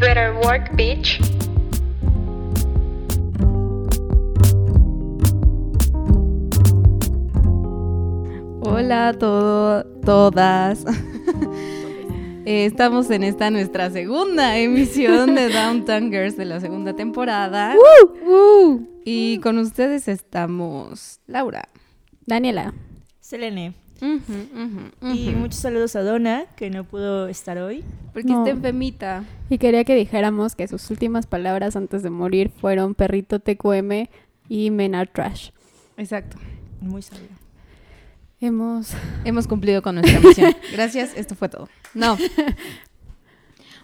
better work, bitch. Hola a todo, todas. Eh, Estamos en esta nuestra segunda emisión de Downtown Girls de la segunda temporada. Y con ustedes estamos Laura. Daniela. Selene. Y muchos saludos a Donna, que no pudo estar hoy. Porque No. está enfermita. Y quería que dijéramos que sus últimas palabras antes de morir fueron perrito TQM y Menard Trash. Exacto. Muy sabio. Hemos... Hemos cumplido con nuestra misión. Gracias, esto fue todo. No.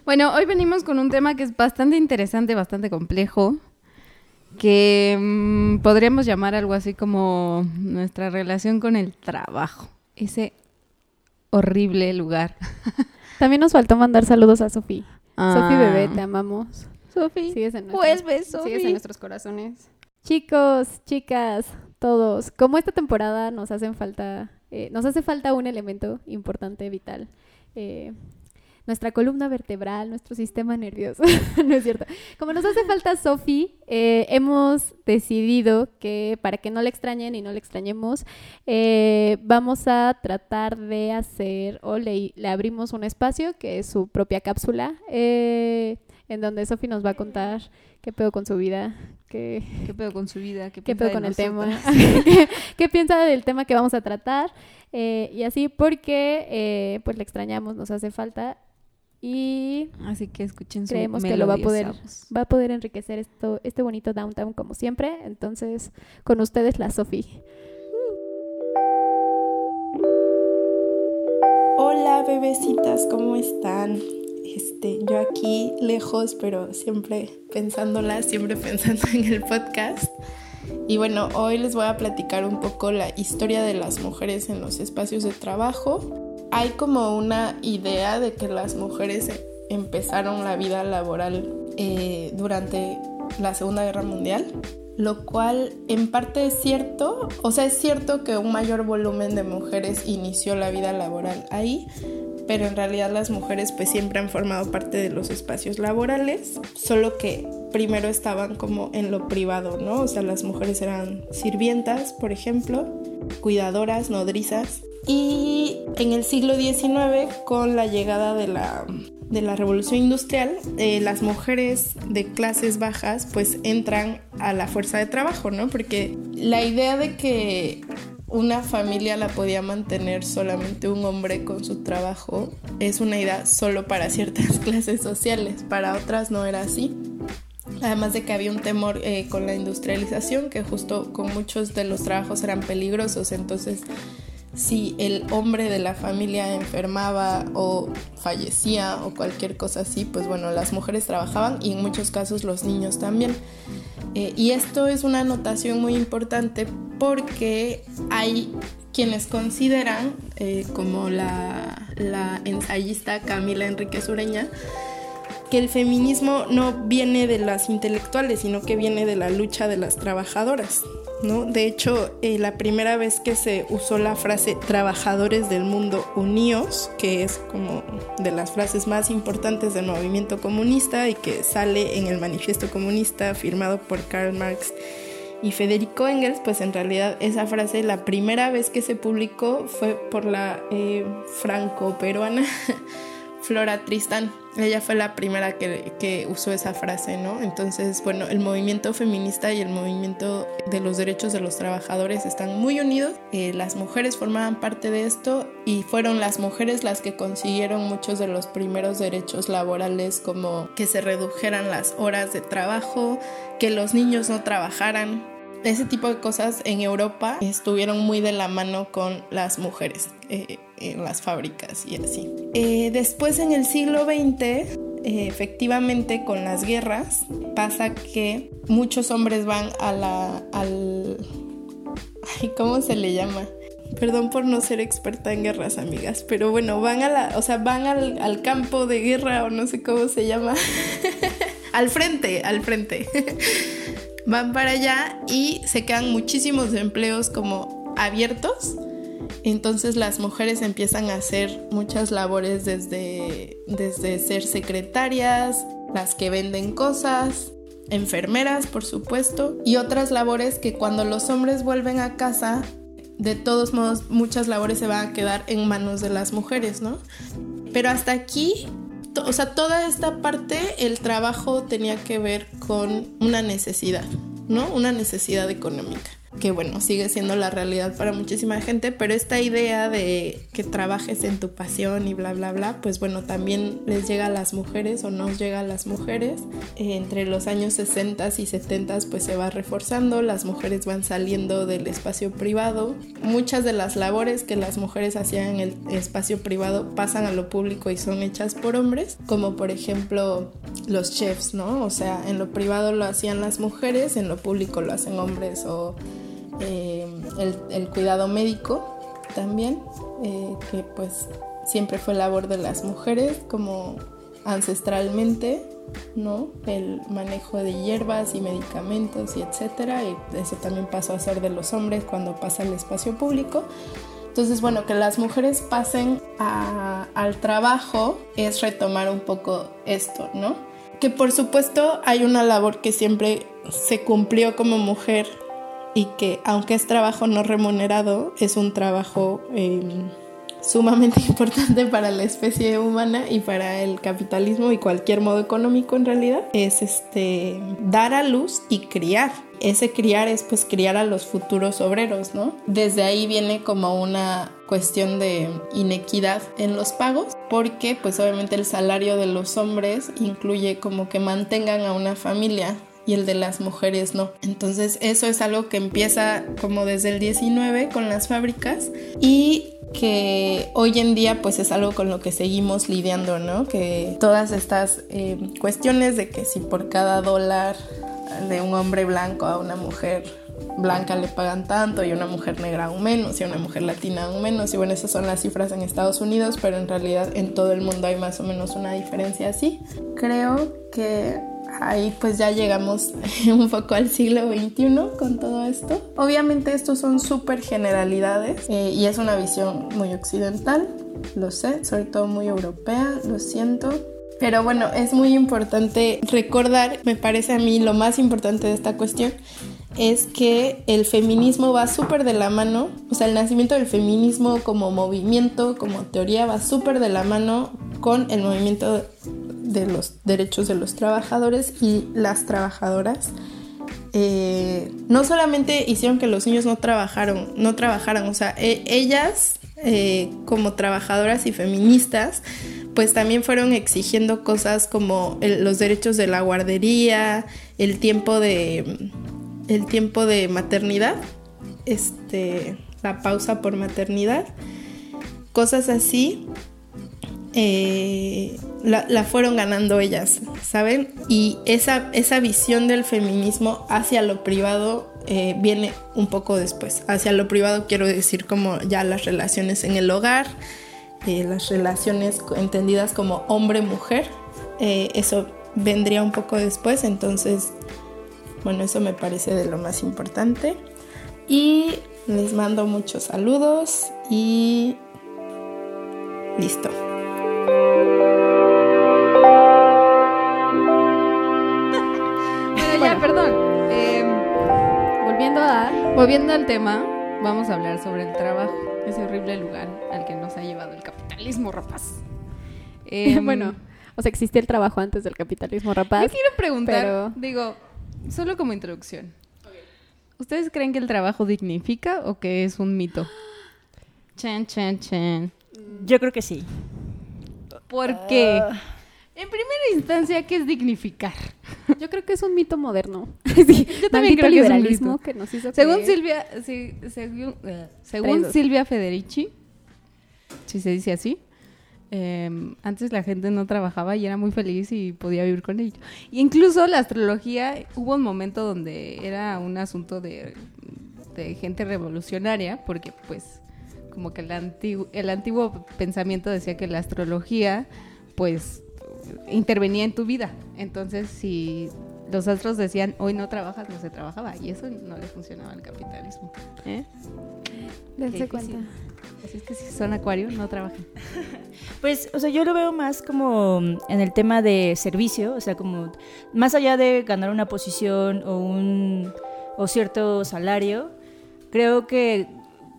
Bueno, hoy venimos con un tema que es bastante interesante, bastante complejo, que mm, podríamos llamar algo así como nuestra relación con el trabajo. Ese horrible lugar. También nos faltó mandar saludos a Sofi. Sofi Ah. bebé, te amamos. Sofi. Sigues en, nuestros, Vuelve, Sofi. sigues en nuestros corazones. Chicos, chicas, todos, como esta temporada nos hacen falta, eh, nos hace falta un elemento importante, vital. eh, nuestra columna vertebral, nuestro sistema nervioso. no es cierto. Como nos hace falta Sofi, eh, hemos decidido que para que no le extrañen y no le extrañemos, eh, vamos a tratar de hacer o le, le abrimos un espacio que es su propia cápsula, eh, en donde Sofi nos va a contar qué pedo con su vida, qué, ¿Qué pedo con su vida? ¿Qué, qué pedo con el tema, qué, qué piensa del tema que vamos a tratar eh, y así porque eh, pues le extrañamos, nos hace falta y Así que escuchen su creemos que lo va a poder va a poder enriquecer esto este bonito downtown como siempre. Entonces, con ustedes la Sofi. Hola bebecitas, ¿cómo están? Este, yo aquí lejos, pero siempre pensándolas, siempre pensando en el podcast. Y bueno, hoy les voy a platicar un poco la historia de las mujeres en los espacios de trabajo. Hay como una idea de que las mujeres em- empezaron la vida laboral eh, durante la Segunda Guerra Mundial, lo cual en parte es cierto, o sea, es cierto que un mayor volumen de mujeres inició la vida laboral ahí, pero en realidad las mujeres pues siempre han formado parte de los espacios laborales, solo que primero estaban como en lo privado, ¿no? O sea, las mujeres eran sirvientas, por ejemplo, cuidadoras, nodrizas. Y en el siglo XIX, con la llegada de la, de la revolución industrial, eh, las mujeres de clases bajas pues entran a la fuerza de trabajo, ¿no? Porque la idea de que una familia la podía mantener solamente un hombre con su trabajo es una idea solo para ciertas clases sociales, para otras no era así. Además de que había un temor eh, con la industrialización, que justo con muchos de los trabajos eran peligrosos, entonces si el hombre de la familia enfermaba o fallecía o cualquier cosa así, pues bueno, las mujeres trabajaban y en muchos casos los niños también. Eh, y esto es una anotación muy importante porque hay quienes consideran, eh, como la, ensayista Camila Enríquez Ureña, que el feminismo no viene de las intelectuales, sino que viene de la lucha de las trabajadoras. ¿no? De hecho, eh, la primera vez que se usó la frase trabajadores del mundo uníos, que es como de las frases más importantes del movimiento comunista y que sale en el manifiesto comunista firmado por Karl Marx y Federico Engels, pues en realidad esa frase la primera vez que se publicó fue por la eh, franco-peruana Flora Tristán. Ella fue la primera que, que, usó esa frase, ¿no? Entonces, bueno, el movimiento feminista y el movimiento de los derechos de los trabajadores están muy unidos. Eh, las mujeres formaban parte de esto y fueron las mujeres las que consiguieron muchos de los primeros derechos laborales, como que se redujeran las horas de trabajo, que los niños no trabajaran, ese tipo de cosas en Europa estuvieron muy de la mano con las mujeres eh, en las fábricas y así. Eh, después en el siglo XX, eh, efectivamente con las guerras, pasa que muchos hombres van a la... al... ¿Cómo se le llama? Perdón por no ser experta en guerras, amigas, pero bueno, van a la, o sea, van al, al campo de guerra o no sé cómo se llama. al frente, al frente. van para allá y se quedan muchísimos empleos como abiertos. Entonces las mujeres empiezan a hacer muchas labores desde, desde ser secretarias, las que venden cosas, enfermeras, por supuesto, y otras labores que cuando los hombres vuelven a casa, de todos modos, muchas labores se van a quedar en manos de las mujeres, ¿no? Pero hasta aquí, o sea, toda esta parte, el trabajo tenía que ver con una necesidad, ¿no? Una necesidad económica que bueno, sigue siendo la realidad para muchísima gente, pero esta idea de que trabajes en tu pasión y bla, bla, bla, pues bueno, también les llega a las mujeres o nos llega a las mujeres. Eh, entre los años 60 y 70 pues se va reforzando, las mujeres van saliendo del espacio privado. Muchas de las labores que las mujeres hacían en el espacio privado pasan a lo público y son hechas por hombres, como por ejemplo los chefs, ¿no? O sea, en lo privado lo hacían las mujeres, en lo público lo hacen hombres o eh, el, cuidado médico también, eh, que pues siempre fue labor de las mujeres como ancestralmente, ¿no? El manejo de hierbas y medicamentos y etcétera, y eso también pasó a ser de los hombres cuando pasa al espacio público. Entonces, bueno, que las mujeres pasen al trabajo es retomar un poco esto, ¿no? Que por supuesto hay una labor que siempre se cumplió como mujer y que aunque es trabajo no remunerado, es un trabajo em, sumamente importante para la especie humana y para el capitalismo y cualquier modo económico en realidad, es este dar a luz y criar. Ese criar es pues criar a los futuros obreros, ¿no? Desde ahí viene como una cuestión de inequidad en los pagos, porque pues obviamente el salario de los hombres incluye como que mantengan a una familia y el de las mujeres no. Entonces eso es algo que empieza como desde el 19 con las fábricas y que hoy en día pues es algo con lo que seguimos lidiando, ¿no? Que todas estas eh, cuestiones de que si por cada dólar de un hombre blanco a una mujer blanca le pagan tanto y una mujer negra aún menos y una mujer latina aún menos y bueno esas son las cifras en Estados Unidos pero en realidad en todo el mundo hay más o menos una diferencia así creo que ahí pues ya llegamos un poco al siglo XXI con todo esto. Obviamente estos son súper generalidades eh, y es una visión muy occidental, lo sé, sobre todo muy europea, lo siento. Pero bueno, es muy importante recordar, me parece a mí lo más importante de esta cuestión, es que el feminismo va súper de la mano, o sea, el nacimiento del feminismo como movimiento, como teoría, va súper de la mano con el movimiento de los derechos de los trabajadores y las trabajadoras. Eh, no solamente hicieron que los niños no trabajaron, no trabajaran, o sea, e, ellas eh, como trabajadoras y feministas, pues también fueron exigiendo cosas como los derechos de la guardería, el tiempo de el tiempo de maternidad, este, la pausa por maternidad, cosas así eh, la, fueron ganando ellas, ¿saben? Y esa, esa visión del feminismo hacia lo privado eh, viene un poco después. Hacia lo privado quiero decir como ya las relaciones en el hogar, eh, las relaciones entendidas como hombre-mujer, eso vendría un poco después, entonces, bueno, eso me parece de lo más importante. Y les mando muchos saludos y listo. perdón. Em, volviendo, a, volviendo al tema, vamos a hablar sobre el trabajo, ese horrible lugar al que nos ha llevado el capitalismo rapaz. Em, bueno, o sea, existía el trabajo antes del capitalismo rapaz. Yo quiero preguntar, digo, solo como introducción. ¿Ustedes creen que el trabajo dignifica o que es un mito? Chan, chan, chan. Yo creo que sí. ¿Por qué? Ah. En primera instancia, ¿qué es dignificar? Yo creo que es un mito moderno. yo también creo que es un mito. que nos hizo Según Silvia, según, eh, Silvia Federici, si se dice así, em, antes la gente no trabajaba y era muy feliz y podía vivir con ello. Y incluso la astrología, hubo un momento donde era un asunto de, de gente revolucionaria, porque pues como que el antiguo, el antiguo pensamiento decía que la astrología pues intervenía en tu vida. Entonces, si los astros decían, hoy no trabajas, no se trabajaba. Y eso no le funcionaba al capitalismo. ¿Eh? Dense cuenta. Así es que si son acuario, no trabajan. Pues, o sea, yo lo veo más como en el tema de servicio, o sea, como más allá de ganar una posición o un o cierto salario, creo que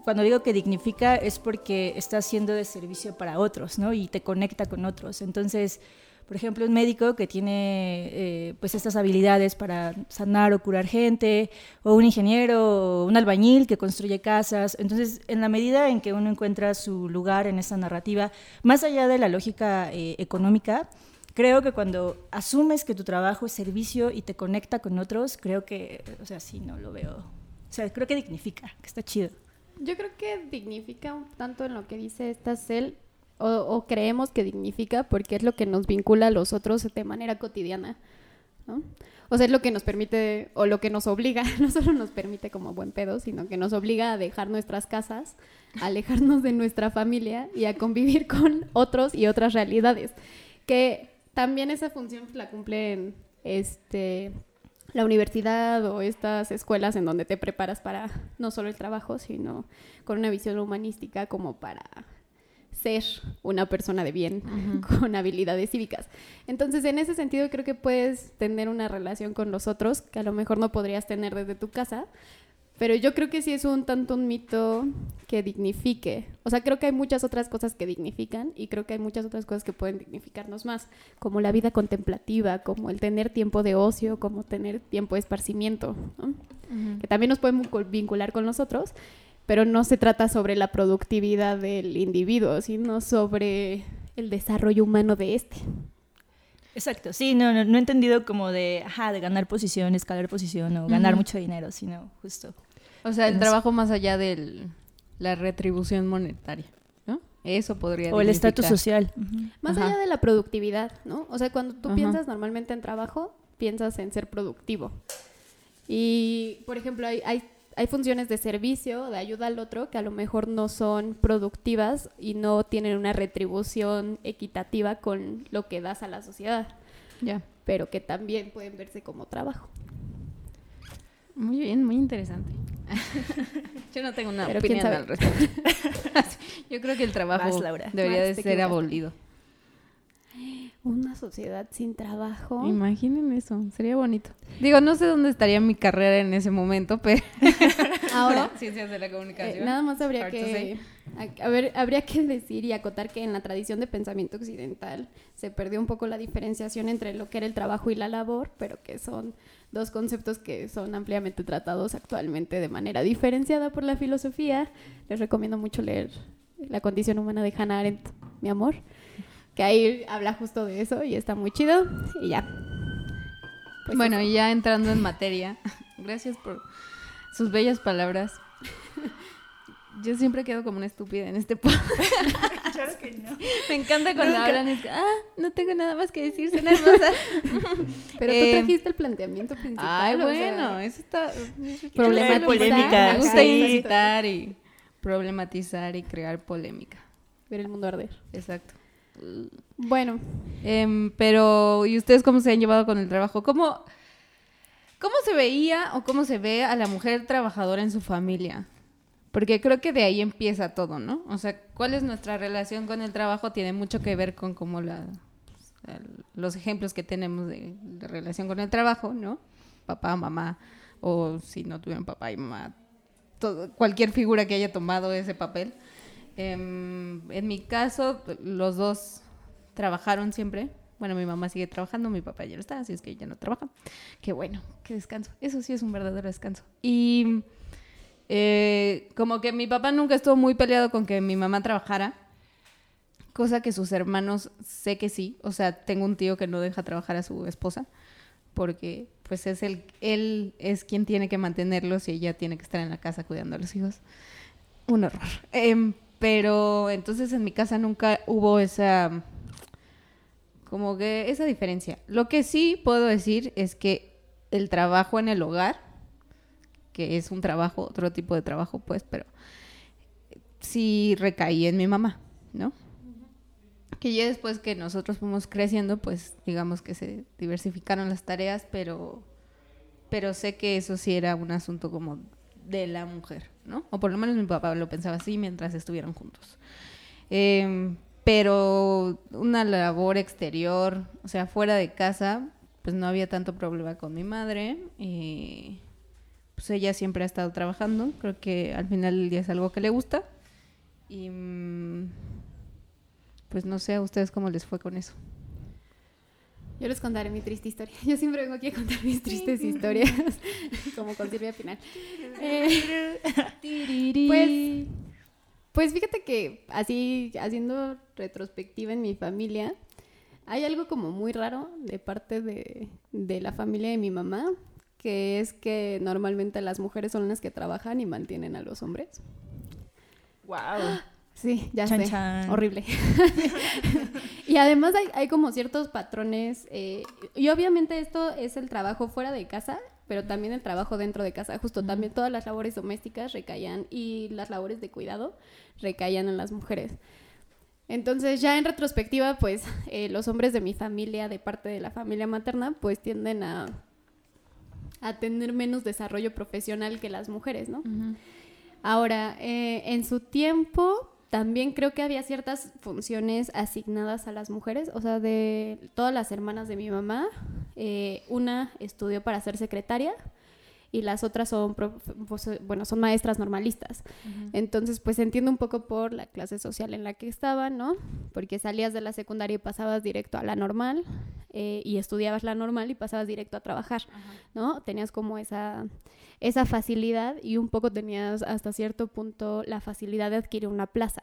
cuando digo que dignifica es porque está haciendo de servicio para otros, ¿no? Y te conecta con otros. Entonces, por ejemplo, un médico que tiene eh, pues estas habilidades para sanar o curar gente, o un ingeniero, un albañil que construye casas. Entonces, en la medida en que uno encuentra su lugar en esa narrativa, más allá de la lógica eh, económica, creo que cuando asumes que tu trabajo es servicio y te conecta con otros, creo que, o sea, sí, no lo veo. O sea, creo que dignifica, que está chido. Yo creo que dignifica un tanto en lo que dice esta Cel, o, creemos que dignifica porque es lo que nos vincula a los otros de manera cotidiana. O sea, es lo que nos permite, o lo que nos obliga, no solo nos permite como buen pedo, sino que nos obliga a dejar nuestras casas, a alejarnos de nuestra familia y a convivir con otros y otras realidades. Que también esa función la cumplen este, la universidad o estas escuelas en donde te preparas para no solo el trabajo, sino con una visión humanística como para ser una persona de bien con habilidades cívicas. Entonces, en ese sentido, creo que puedes tener una relación con los otros que a lo mejor no podrías tener desde tu casa, pero yo creo que sí es un tanto un mito que dignifique. O sea, creo que hay muchas otras cosas que dignifican y creo que hay muchas otras cosas que pueden dignificarnos más, como la vida contemplativa, como el tener tiempo de ocio, como tener tiempo de esparcimiento, que también nos pueden vincular con nosotros pero no se trata sobre la productividad del individuo, sino sobre el desarrollo humano de este. Exacto, sí, no, no, he entendido como de, ajá, de ganar posición, escalar posición o ganar mucho dinero, sino justo. O sea, el trabajo más allá de la retribución monetaria, ¿no? Eso podría O el estatus social. Más allá de la productividad, ¿no? O sea, cuando tú piensas normalmente en trabajo, piensas en ser productivo. Y, por ejemplo, hay, hay hay funciones de servicio, de ayuda al otro, que a lo mejor no son productivas y no tienen una retribución equitativa con lo que das a la sociedad. Ya. Pero que también pueden verse como trabajo. Muy bien, muy interesante. Yo no tengo una opinión al respecto. Yo creo que el trabajo debería de ser abolido. Una sociedad sin trabajo. Imaginen eso, sería bonito. Digo, no sé dónde estaría mi carrera en ese momento, pero ahora ciencias de la comunicación. Eh, nada más habría que a, ver, habría que decir y acotar que en la tradición de pensamiento occidental se perdió un poco la diferenciación entre lo que era el trabajo y la labor, pero que son dos conceptos que son ampliamente tratados actualmente de manera diferenciada por la filosofía. Les recomiendo mucho leer La condición humana de Hannah Arendt, mi amor que ahí habla justo de eso y está muy chido y ya. Pues bueno, y ya entrando en materia, gracias por sus bellas palabras. Yo siempre quedo como una estúpida en este podcast. claro que no. Me encanta cuando hablan es ah, no tengo nada más que decir, son hermosas. Pero tú eh, trajiste el planteamiento principal. Ay, bueno, eso está... polémica. Me gusta incitar y problematizar y crear polémica. Ver el mundo arder. Exacto. Bueno. Em, pero, ¿y ustedes cómo se han llevado con el trabajo? ¿Cómo, ¿Cómo se veía o cómo se ve a la mujer trabajadora en su familia? Porque creo que de ahí empieza todo, ¿no? O sea, ¿cuál es nuestra relación con el trabajo? Tiene mucho que ver con cómo la, los ejemplos que tenemos de, relación con el trabajo, ¿no? Papá, mamá, o si no tuvieron papá y mamá, cualquier figura que haya tomado ese papel. Em, en mi caso, los dos trabajaron siempre. Bueno, mi mamá sigue trabajando, mi papá ya no está, así es que ya no trabaja. Qué bueno, qué descanso. Eso sí es un verdadero descanso. Y eh, como que mi papá nunca estuvo muy peleado con que mi mamá trabajara, cosa que sus hermanos sé que sí. O sea, tengo un tío que no deja trabajar a su esposa porque pues es el, él es quien tiene que mantenerlos y ella tiene que estar en la casa cuidando a los hijos. Un horror. Eh, pero entonces en mi casa nunca hubo esa como que esa diferencia. Lo que sí puedo decir es que el trabajo en el hogar, que es un trabajo, otro tipo de trabajo, pues, pero sí recaí en mi mamá, ¿no? Que ya después que nosotros fuimos creciendo, pues digamos que se diversificaron las tareas, pero, pero sé que eso sí era un asunto como de la mujer, ¿no? O por lo menos mi papá lo pensaba así mientras estuvieron juntos. Em, pero una labor exterior, o sea, fuera de casa, pues no había tanto problema con mi madre. Y pues ella siempre ha estado trabajando. Creo que al final del día es algo que le gusta. Y mm, pues no sé a ustedes cómo les fue con eso. Yo les contaré mi triste historia. Yo siempre vengo aquí a contar mis tristes historias, como con Silvia Final. Eh, pues, pues fíjate que así, haciendo retrospectiva en mi familia, hay algo como muy raro de parte de, de la familia de mi mamá, que es que normalmente las mujeres son las que trabajan y mantienen a los hombres. Wow. Sí, ya Chan, sé. chan. Horrible. y además hay, hay como ciertos patrones. eh, y obviamente esto es el trabajo fuera de casa, pero también el trabajo dentro de casa. Justo también todas las labores domésticas recaían y las labores de cuidado recaían en las mujeres. Entonces ya en retrospectiva, pues eh, los hombres de mi familia, de parte de la familia materna, pues tienden a, a tener menos desarrollo profesional que las mujeres, ¿no? Ahora, eh, en su tiempo también creo que había ciertas funciones asignadas a las mujeres, o sea, de todas las hermanas de mi mamá, eh, una estudió para ser secretaria y las otras son, pues, eh, bueno, son maestras normalistas. Entonces, pues entiendo un poco por la clase social en la que estaban, ¿no? Porque salías de la secundaria y pasabas directo a la normal eh, y estudiabas la normal y pasabas directo a trabajar, ¿no? Tenías como esa, esa facilidad y un poco tenías hasta cierto punto la facilidad de adquirir una plaza.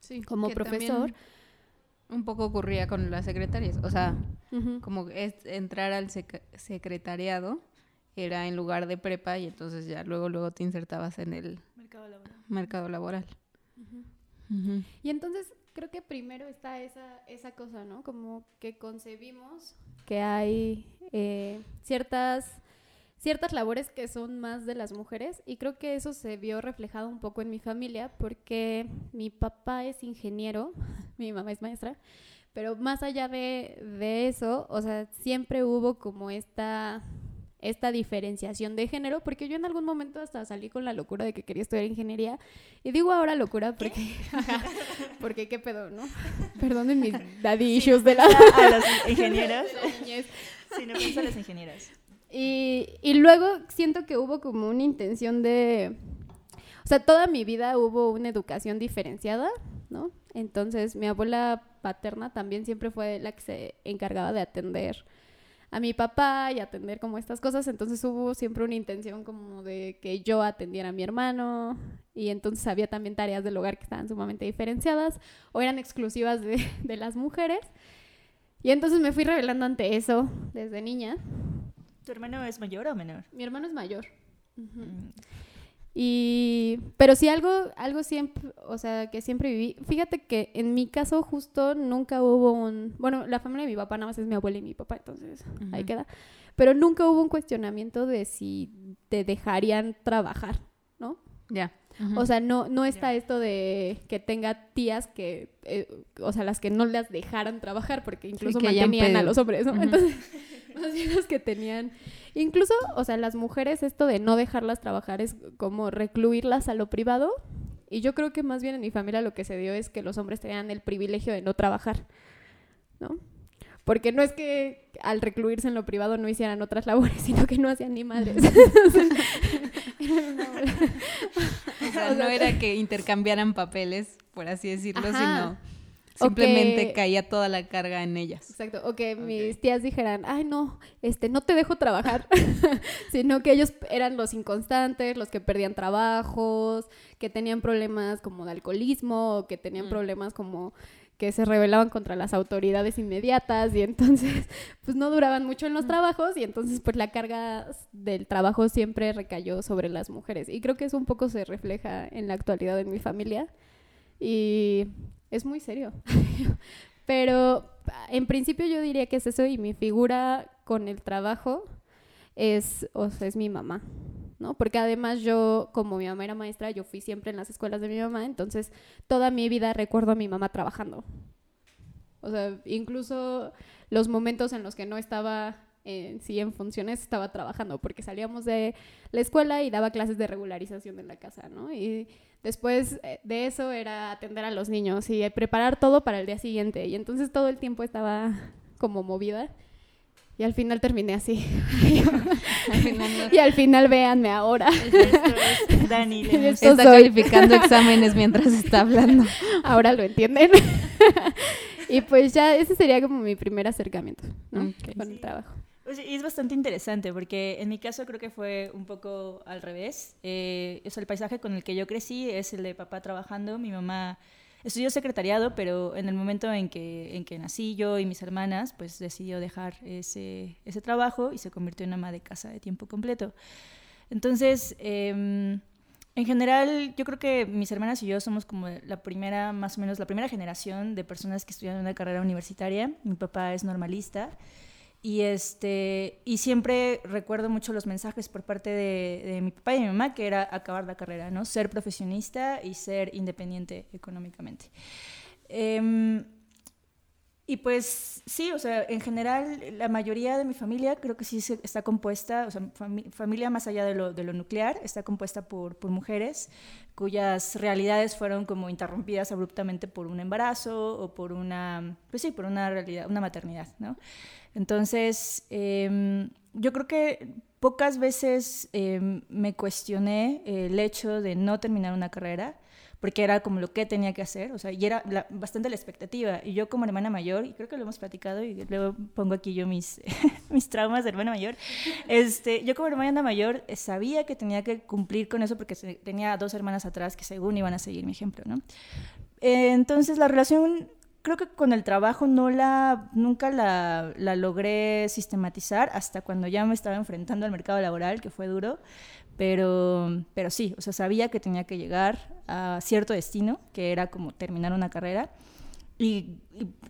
Sí, Como profesor. también Un poco ocurría con las secretarias, o sea, como es entrar al sec- secretariado era en lugar de prepa y entonces ya luego luego te insertabas en el mercado laboral. Ujú. Y entonces creo que primero está esa, esa cosa, ¿no? Como que concebimos que hay eh, ciertas, ciertas labores que son más de las mujeres y creo que eso se vio reflejado un poco en mi familia porque mi papá es ingeniero, mi mamá es maestra, pero más allá de, de eso, o sea, siempre hubo como esta esta diferenciación de género, porque yo en algún momento hasta salí con la locura de que quería estudiar ingeniería, y digo ahora locura porque, porque qué pedo, ¿no? Perdonen mis daddy issues de la... A los ingenieros. Sí, no pienso a las ingenieras. Y, y luego siento que hubo como una intención de... O sea, toda mi vida hubo una educación diferenciada, ¿no? Entonces, mi abuela paterna también siempre fue la que se encargaba de atender a mi papá y atender como estas cosas. Entonces, hubo siempre una intención como de que yo atendiera a mi hermano. Y entonces había también tareas del hogar que estaban sumamente diferenciadas o eran exclusivas de, de las mujeres. Y entonces me fui revelando ante eso desde niña. ¿Tu hermano es mayor o menor? Mi hermano es mayor. Mm. Y, pero sí algo, algo siempre, o sea, que siempre viví. Fíjate que en mi caso justo nunca hubo un, bueno, la familia de mi papá nada más es mi abuela y mi papá, entonces ahí queda. Pero nunca hubo un cuestionamiento de si te dejarían trabajar, ¿no? Ya. O sea, no, no está esto de que tenga tías que, eh, o sea, las que no las dejaran trabajar porque incluso hayan mantenían a los hombres, ¿no? Entonces, más bien los que tenían, incluso, o sea, las mujeres, esto de no dejarlas trabajar es como recluirlas a lo privado. Y yo creo que más bien en mi familia lo que se dio es que los hombres tenían el privilegio de no trabajar, ¿no? Porque no es que al recluirse en lo privado no hicieran otras labores, sino que no hacían ni madres. O sea, no era que intercambiaran papeles, por así decirlo, Ajá. sino simplemente que- caía toda la carga en ellas. Exacto, o que mis tías dijeran, ay no, este, no te dejo trabajar, sino que ellos eran los inconstantes, los que perdían trabajos, que tenían problemas como de alcoholismo, o que tenían Mm. problemas como que se rebelaban contra las autoridades inmediatas y entonces pues no duraban mucho en los trabajos y entonces pues la carga del trabajo siempre recayó sobre las mujeres. Y creo que eso un poco se refleja en la actualidad en mi familia. Y es muy serio. Pero en principio yo diría que es eso y mi figura con el trabajo es, o sea, es mi mamá, ¿no? Porque además yo, como mi mamá era maestra, yo fui siempre en las escuelas de mi mamá, entonces toda mi vida recuerdo a mi mamá trabajando. O sea, incluso los momentos en los que no estaba en sí en funciones estaba trabajando, porque salíamos de la escuela y daba clases de regularización en la casa, ¿no? Después eh, de eso era atender a los niños y preparar todo para el día siguiente. Y entonces todo el tiempo estaba como movida. Y al final terminé así. y al final véanme ahora. Dani está calificando exámenes mientras está hablando. Ahora lo entienden. y pues ya ese sería como mi primer acercamiento con el trabajo. Es bastante interesante porque en mi caso creo que fue un poco al revés. Eh, el paisaje con el que yo crecí es el de papá trabajando, mi mamá Estudió secretariado, pero en el momento en que, en que nací yo y mis hermanas, pues decidió dejar ese, ese trabajo y se convirtió en ama de casa de tiempo completo. Entonces, em, en general, yo creo que mis hermanas y yo somos como la primera, más o menos, la primera generación de personas que estudian una carrera universitaria. Mi papá es normalista y, este, y siempre recuerdo mucho los mensajes por parte de, mi papá y mi mamá, que era acabar la carrera, ¿no? Ser profesionista y ser independiente económicamente. Em, y pues sí, o sea, en general la mayoría de mi familia creo que sí está compuesta, o sea, familia más allá de lo, de lo, nuclear, está compuesta por, por, mujeres cuyas realidades fueron como interrumpidas abruptamente por un embarazo o por una, pues sí, por una realidad, una maternidad, ¿no? Entonces, em, yo creo que pocas veces em, me cuestioné el hecho de no terminar una carrera, porque era como lo que tenía que hacer, o sea, y era bastante la expectativa. Y yo como hermana mayor, y creo que lo hemos platicado, y luego pongo aquí yo mis, mis traumas de hermana mayor, este, yo como hermana mayor eh, sabía que tenía que cumplir con eso porque tenía dos hermanas atrás que según iban a seguir mi ejemplo, ¿no? Eh, entonces la relación creo que con el trabajo no la, nunca la, la, logré sistematizar hasta cuando ya me estaba enfrentando al mercado laboral, que fue duro, pero, pero sí, o sea, sabía que tenía que llegar a cierto destino, que era como terminar una carrera. Y,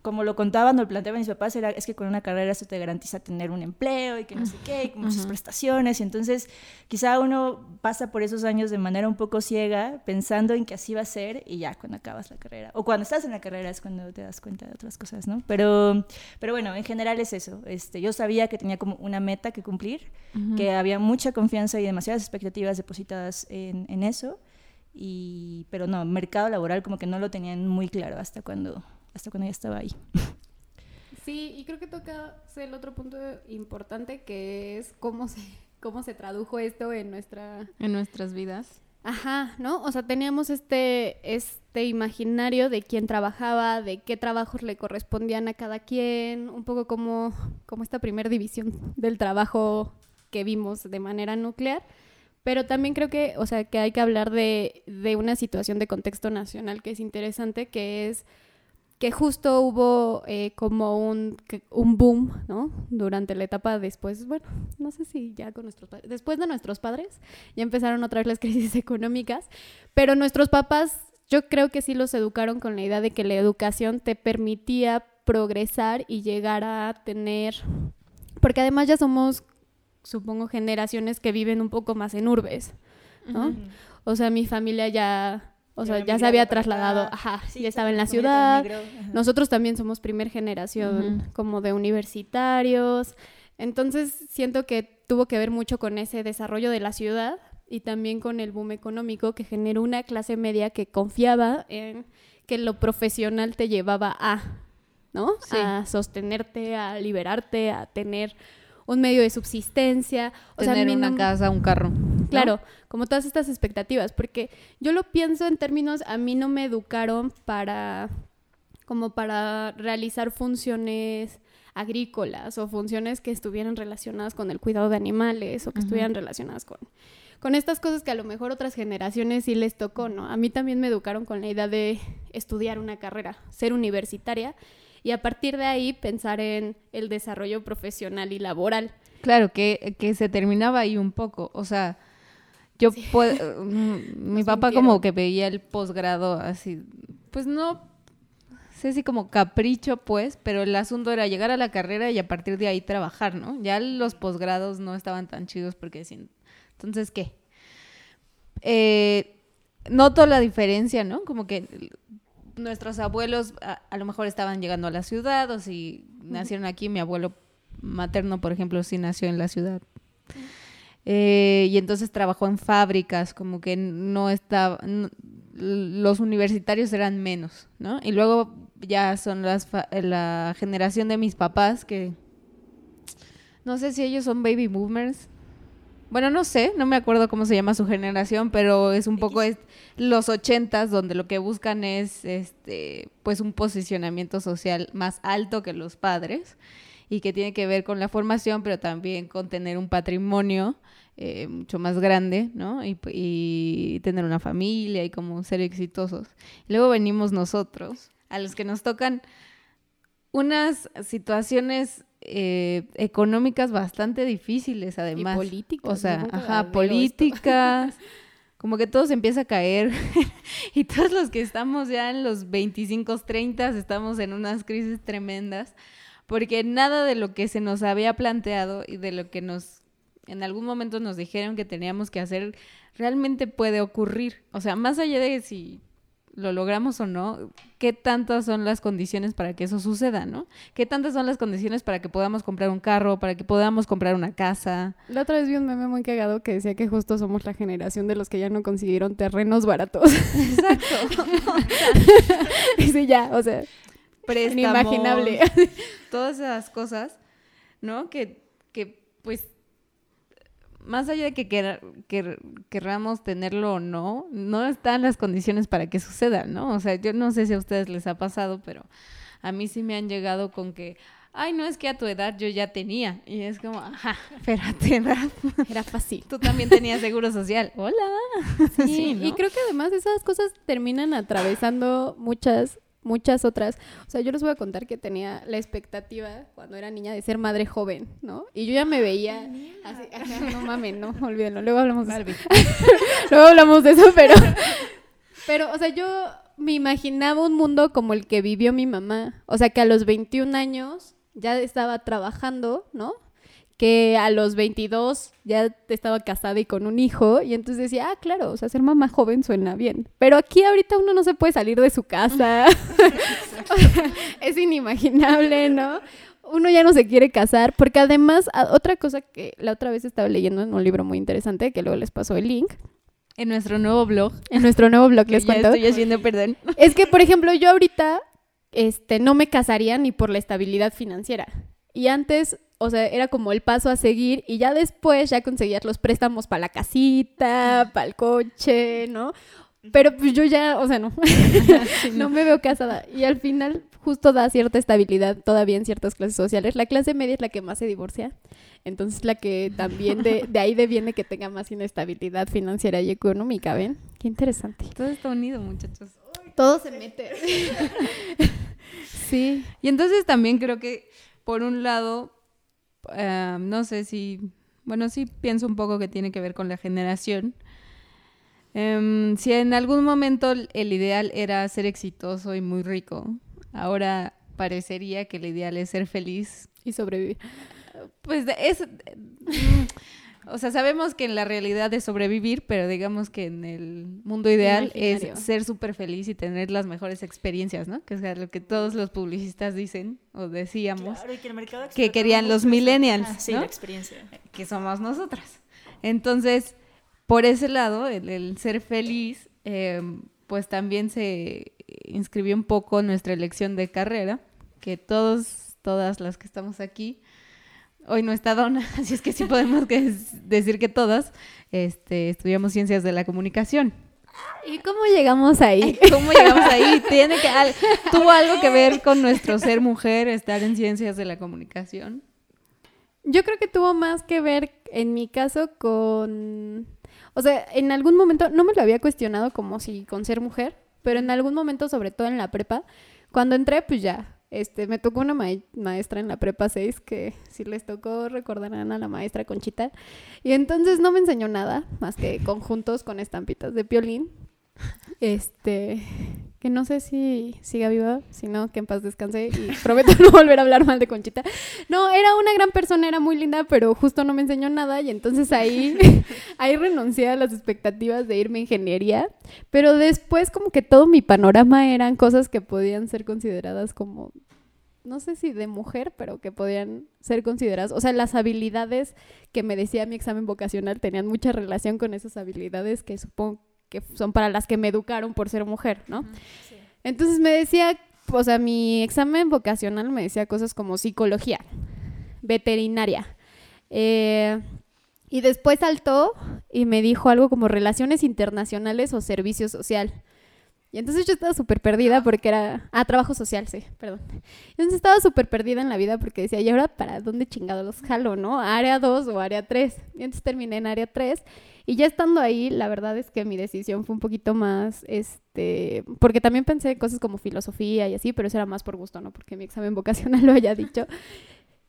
como lo contaban, lo planteaban mis papás, era, es que con una carrera eso te garantiza tener un empleo y que no sé qué, y muchas prestaciones. Y entonces quizá uno pasa por esos años de manera un poco ciega, pensando en que así va a ser, y ya cuando acabas la carrera, o cuando estás en la carrera es cuando te das cuenta de otras cosas, ¿no? Pero, pero bueno, en general es eso. Este, yo sabía que tenía como una meta que cumplir, que había mucha confianza y demasiadas expectativas depositadas en, en eso. Y, pero no, mercado laboral como que no lo tenían muy claro hasta cuando hasta cuando ya estaba ahí. Sí, y creo que toca el otro punto importante que es cómo se, cómo se tradujo esto en nuestra... En nuestras vidas. Ajá, ¿no? O sea, teníamos este, este imaginario de quién trabajaba, de qué trabajos le correspondían a cada quien, un poco como, como esta primera división del trabajo que vimos de manera nuclear. Pero también creo que, o sea, que hay que hablar de, de una situación de contexto nacional que es interesante, que es que justo hubo eh, como un, un boom, ¿no? Durante la etapa después, bueno, no sé si ya con nuestros padres, después de nuestros padres, ya empezaron otra vez las crisis económicas, pero nuestros papás, yo creo que sí los educaron con la idea de que la educación te permitía progresar y llegar a tener, porque además ya somos, supongo, generaciones que viven un poco más en urbes, ¿no? O sea, mi familia ya o sea, ya se había trasladado, ajá, ya estaba en la ciudad. Nosotros también somos primer generación como de universitarios. Entonces, siento que tuvo que ver mucho con ese desarrollo de la ciudad y también con el boom económico que generó una clase media que confiaba en que lo profesional te llevaba a, ¿no? A sostenerte, a liberarte, a tener un medio de subsistencia. O Tener una casa, un carro. Claro, como todas estas expectativas, porque yo lo pienso en términos, a mí no me educaron para, como para realizar funciones agrícolas o funciones que estuvieran relacionadas con el cuidado de animales o que estuvieran relacionadas con, con estas cosas que a lo mejor otras generaciones sí les tocó, ¿no? A mí también me educaron con la idea de estudiar una carrera, ser universitaria y a partir de ahí pensar en el desarrollo profesional y laboral. Claro, que, que se terminaba ahí un poco, o sea, yo puedo, mm, mi papá como que veía el posgrado así, pues no sé si como capricho pues, pero el asunto era llegar a la carrera y a partir de ahí trabajar, ¿no? Ya los posgrados no estaban tan chidos porque decían, entonces, ¿qué? Eh, noto la diferencia, ¿no? Como que nuestros abuelos a, lo mejor estaban llegando a la ciudad o si nacieron aquí, mi abuelo materno, por ejemplo, sí nació en la ciudad. Eh, y entonces trabajó en fábricas, como que no estaba, los universitarios eran menos, ¿no? Y luego ya son las la generación de mis papás que no sé si ellos son baby boomers. Bueno, no sé, no me acuerdo cómo se llama su generación, pero es un poco los ochentas donde lo que buscan es este pues un posicionamiento social más alto que los padres y que tiene que ver con la formación, pero también con tener un patrimonio eh, mucho más grande, ¿no? Y, y, tener una familia y como ser exitosos. luego venimos nosotros, a los que nos tocan unas situaciones eh, económicas bastante difíciles, además. Y políticas. O sea, ajá, políticas. como que todo se empieza a caer y todos los que estamos ya en los 25, 30 estamos en unas crisis tremendas porque nada de lo que se nos había planteado y de lo que nos en algún momento nos dijeron que teníamos que hacer realmente puede ocurrir. O sea, más allá de si lo logramos o no, qué tantas son las condiciones para que eso suceda, ¿no? ¿Qué tantas son las condiciones para que podamos comprar un carro, para que podamos comprar una casa? La otra vez vi un meme muy cagado que decía que justo somos la generación de los que ya no consiguieron terrenos baratos. Exacto. sí, ya, o sea, inimaginable. Todas esas cosas, ¿no? Que, que pues más allá de que, querramos tenerlo o no, no están las condiciones para que suceda, ¿no? O sea, yo no sé si a ustedes les ha pasado, pero a mí sí me han llegado con que, ay, no es que a tu edad yo ya tenía. Y es como, ajá, pero a tu edad era fácil. Tú también tenías seguro social. Hola. Sí, y creo que además esas cosas terminan atravesando muchas muchas otras. O sea, yo les voy a contar que tenía la expectativa cuando era niña de ser madre joven, ¿no? Y yo ya me veía así, no mames, no, olvídenlo. Luego hablamos de eso. Luego hablamos de eso, pero pero o sea, yo me imaginaba un mundo como el que vivió mi mamá, o sea, que a los 21 años ya estaba trabajando, ¿no? Que a los 22 ya estaba casada y con un hijo, y entonces decía, ah, claro, o sea, ser mamá joven suena bien. Pero aquí ahorita uno no se puede salir de su casa. es inimaginable, ¿no? Uno ya no se quiere casar, porque además, otra cosa que la otra vez estaba leyendo en un libro muy interesante, que luego les pasó el link. En nuestro nuevo blog. En nuestro nuevo blog les cuento. estoy haciendo perdón. Es que, por ejemplo, yo ahorita este, no me casaría ni por la estabilidad financiera. Y antes o sea, era como el paso a seguir y ya después ya conseguías los préstamos para la casita, para el coche, ¿no? Pero pues yo ya, o sea, no, no me veo casada. Y al final justo da cierta estabilidad todavía en ciertas clases sociales. La clase media es la que más se divorcia. Entonces la que también de, de ahí deviene que tenga más inestabilidad financiera y económica, ¿ven? Qué interesante. Todo está unido, muchachos. Todo se mete. sí. Y entonces también creo que, por un lado, Em, no sé si, bueno, sí pienso un poco que tiene que ver con la generación. Em, si en algún momento el ideal era ser exitoso y muy rico, ahora parecería que el ideal es ser feliz. Y sobrevivir. Pues es... O sea, sabemos que en la realidad es sobrevivir, pero digamos que en el mundo ideal es ser súper feliz y tener las mejores experiencias, ¿no? Que es lo que todos los publicistas dicen o decíamos que, querían los millennials, sí, la experiencia. Que somos nosotras. Entonces, por ese lado, el, ser feliz, eh, pues también se inscribió un poco nuestra elección de carrera, que todos, todas las que estamos aquí, hoy no está Donna, así es que sí podemos decir que todas este, estudiamos ciencias de la comunicación. ¿Y cómo llegamos ahí? ¿Cómo llegamos ahí? Tiene que tuvo algo que ver con nuestro ser mujer, estar en ciencias de la comunicación. Yo creo que tuvo más que ver, en mi caso, con, o sea, en algún momento no me lo había cuestionado como si con ser mujer, pero en algún momento, sobre todo en la prepa, cuando entré, pues ya este, me tocó una maestra en la prepa 6 que si les tocó recordarán a la maestra Conchita. Y entonces no me enseñó nada más que conjuntos con estampitas de piolín. Este, que no sé si siga viva, si no, que en paz descanse y prometo no volver a hablar mal de Conchita. No, era una gran persona, era muy linda, pero justo no me enseñó nada y entonces ahí, ahí renuncié a las expectativas de irme a ingeniería, pero después como que todo mi panorama eran cosas que podían ser consideradas como no sé si de mujer, pero que podían ser consideradas, o sea, las habilidades que me decía mi examen vocacional tenían mucha relación con esas habilidades que supongo que son para las que me educaron por ser mujer, ¿no? Entonces me decía, o sea, mi examen vocacional me decía cosas como psicología, veterinaria, eh, y después saltó y me dijo algo como relaciones internacionales o servicio social. Y entonces yo estaba súper perdida porque era... Ah, trabajo social, sí, perdón. Entonces estaba súper perdida en la vida porque decía, ¿y ahora para dónde chingados los jalo, no? ¿Área 2 o área 3? Y entonces terminé en área 3. Y ya estando ahí, la verdad es que mi decisión fue un poquito más, este... Porque también pensé en cosas como filosofía y así, pero eso era más por gusto, ¿no? Porque mi examen vocacional lo haya dicho.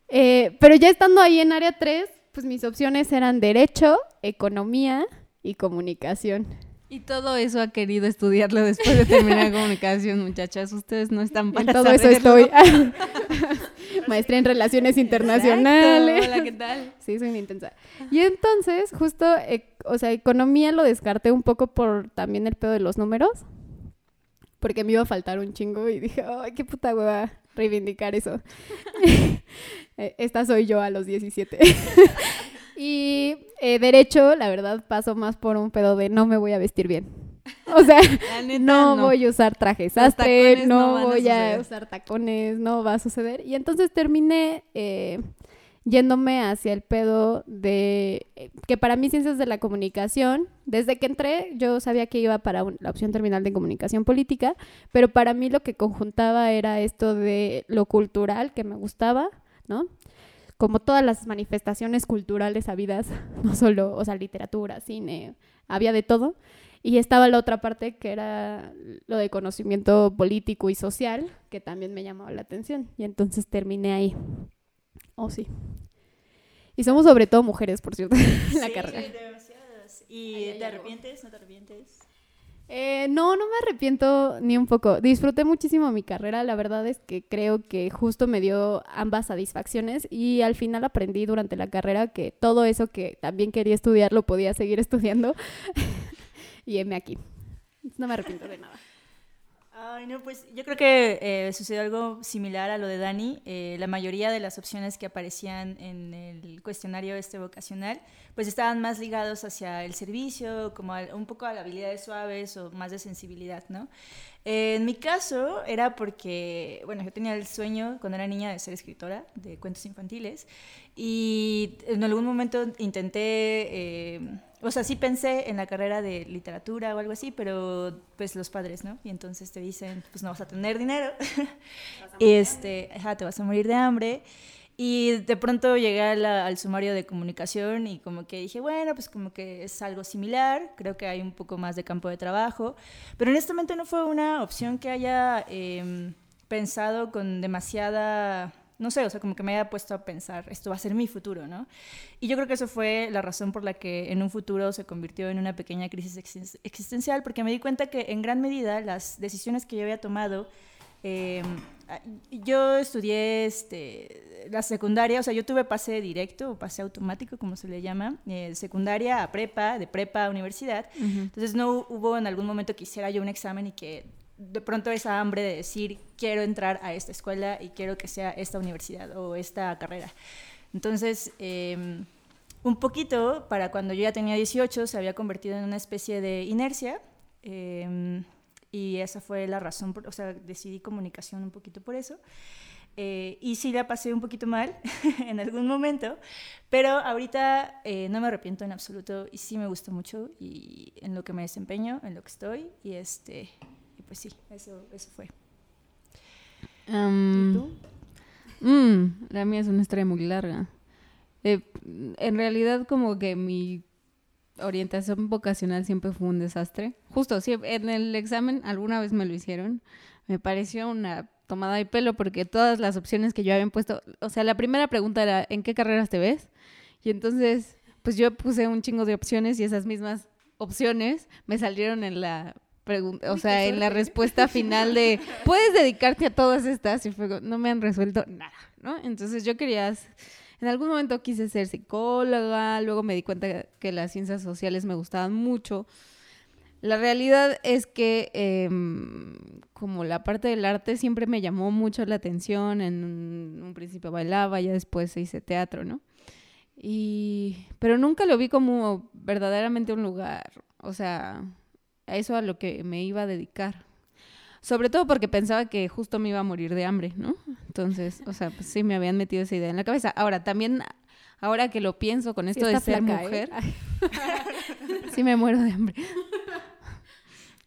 Eh, pero ya estando ahí en área 3, pues mis opciones eran derecho, economía y comunicación. Y todo eso ha querido estudiarlo después de terminar comunicación, muchachas. Ustedes no están para En todo eso estoy. Maestría en Relaciones Internacionales. Hola, ¿qué tal? Sí, soy muy intensa. Y entonces, justo, eh, o sea, economía lo descarté un poco por también el pedo de los números. Porque me iba a faltar un chingo y dije, ay, qué puta hueva reivindicar eso. Eh, esta soy yo a los 17. y eh, derecho, la verdad, paso más por un pedo de no me voy a vestir bien. O sea, neta, no, no. voy a usar trajes Los sastre, no no, a voy a, usar tacones, no va a suceder. Y entonces terminé eh, yéndome hacia el pedo de eh, que para mí ciencias de la comunicación, desde que entré yo sabía que iba para un- la opción terminal de comunicación política, pero para mí lo que conjuntaba era esto de lo cultural que me gustaba, ¿no? Como todas las manifestaciones culturales habidas, no solo, o sea, literatura, cine, había de todo. Y estaba la otra parte que era lo de conocimiento político y social, que también me llamaba la atención. Y entonces terminé ahí. Oh, sí. Y somos sobre todo mujeres, por cierto, en la Sí, carrera. sí, demasiadas. ¿Y Ahí hay te arrepientes? ¿No te arrepientes? Eh, no, no me arrepiento ni un poco. Disfruté muchísimo mi carrera. La verdad es que creo que justo me dio ambas satisfacciones y al final aprendí durante la carrera que todo eso que también quería estudiar lo podía seguir estudiando. y heme aquí. No me arrepiento de nada. Ay, no, pues yo creo que eh, sucedió algo similar a lo de Dani. Eh, la mayoría de las opciones que aparecían en el cuestionario este vocacional, pues estaban más ligados hacia el servicio, como al- un poco a las habilidades suaves o más de sensibilidad, ¿no? Eh, en mi caso era porque, bueno, yo tenía el sueño cuando era niña de ser escritora de cuentos infantiles y en algún momento intenté, eh, o sea, sí pensé en la carrera de literatura o algo así, pero pues los padres, ¿no? Y entonces te dicen, pues no vas a tener dinero, este, ajá, te vas a morir de hambre. Y de pronto llegué a la- al sumario de comunicación y como que dije, bueno, pues como que es algo similar, creo que hay un poco más de campo de trabajo, pero honestamente no fue una opción que haya em, pensado con demasiada, no sé, o sea, como que me haya puesto a pensar, esto va a ser mi futuro, ¿no? Y yo creo que eso fue la razón por la que en un futuro se convirtió en una pequeña crisis existen- existencial, porque me di cuenta que en gran medida las decisiones que yo había tomado eh, yo estudié este, la secundaria, o sea, yo tuve pase directo o pase automático, como se le llama, eh, secundaria a prepa, de prepa a universidad. Entonces no hubo en algún momento que hiciera yo un examen y que de pronto esa hambre de decir quiero entrar a esta escuela y quiero que sea esta universidad o esta carrera. Entonces, eh, un poquito para cuando yo ya tenía 18 se había convertido en una especie de inercia. eh, y esa fue la razón, por- o sea, decidí comunicación un poquito por eso. Eh, y sí la pasé un poquito mal en algún momento, pero ahorita eh, no me arrepiento en absoluto y sí me gusta mucho y en lo que me desempeño, en lo que estoy y este y pues sí, eso, eso fue. Am, ¿Y tú? mm, la mía es una historia muy larga. Eh, en realidad, como que mi orientación vocacional siempre fue un desastre. Justo, sí, en el examen alguna vez me lo hicieron. Me pareció una tomada de pelo porque todas las opciones que yo había puesto, o sea, la primera pregunta era, ¿en qué carreras te ves? Y entonces, pues yo puse un chingo de opciones y esas mismas opciones me salieron en la pregunta, o sea, en la respuesta final de, ¿puedes dedicarte a todas estas? Y fue, no me han resuelto nada, ¿no? Entonces yo quería, en algún momento quise ser psicóloga, luego me di cuenta que las ciencias sociales me gustaban mucho. La realidad es que em, como la parte del arte siempre me llamó mucho la atención. En un, principio bailaba, ya después hice teatro, ¿no? Y, pero nunca lo vi como verdaderamente un lugar, o sea, a eso a lo que me iba a dedicar. Sobre todo porque pensaba que justo me iba a morir de hambre, ¿no? Entonces, o sea, pues sí me habían metido esa idea en la cabeza. Ahora, también, ahora que lo pienso con esto de ser ¿eh? mujer, sí me muero de hambre.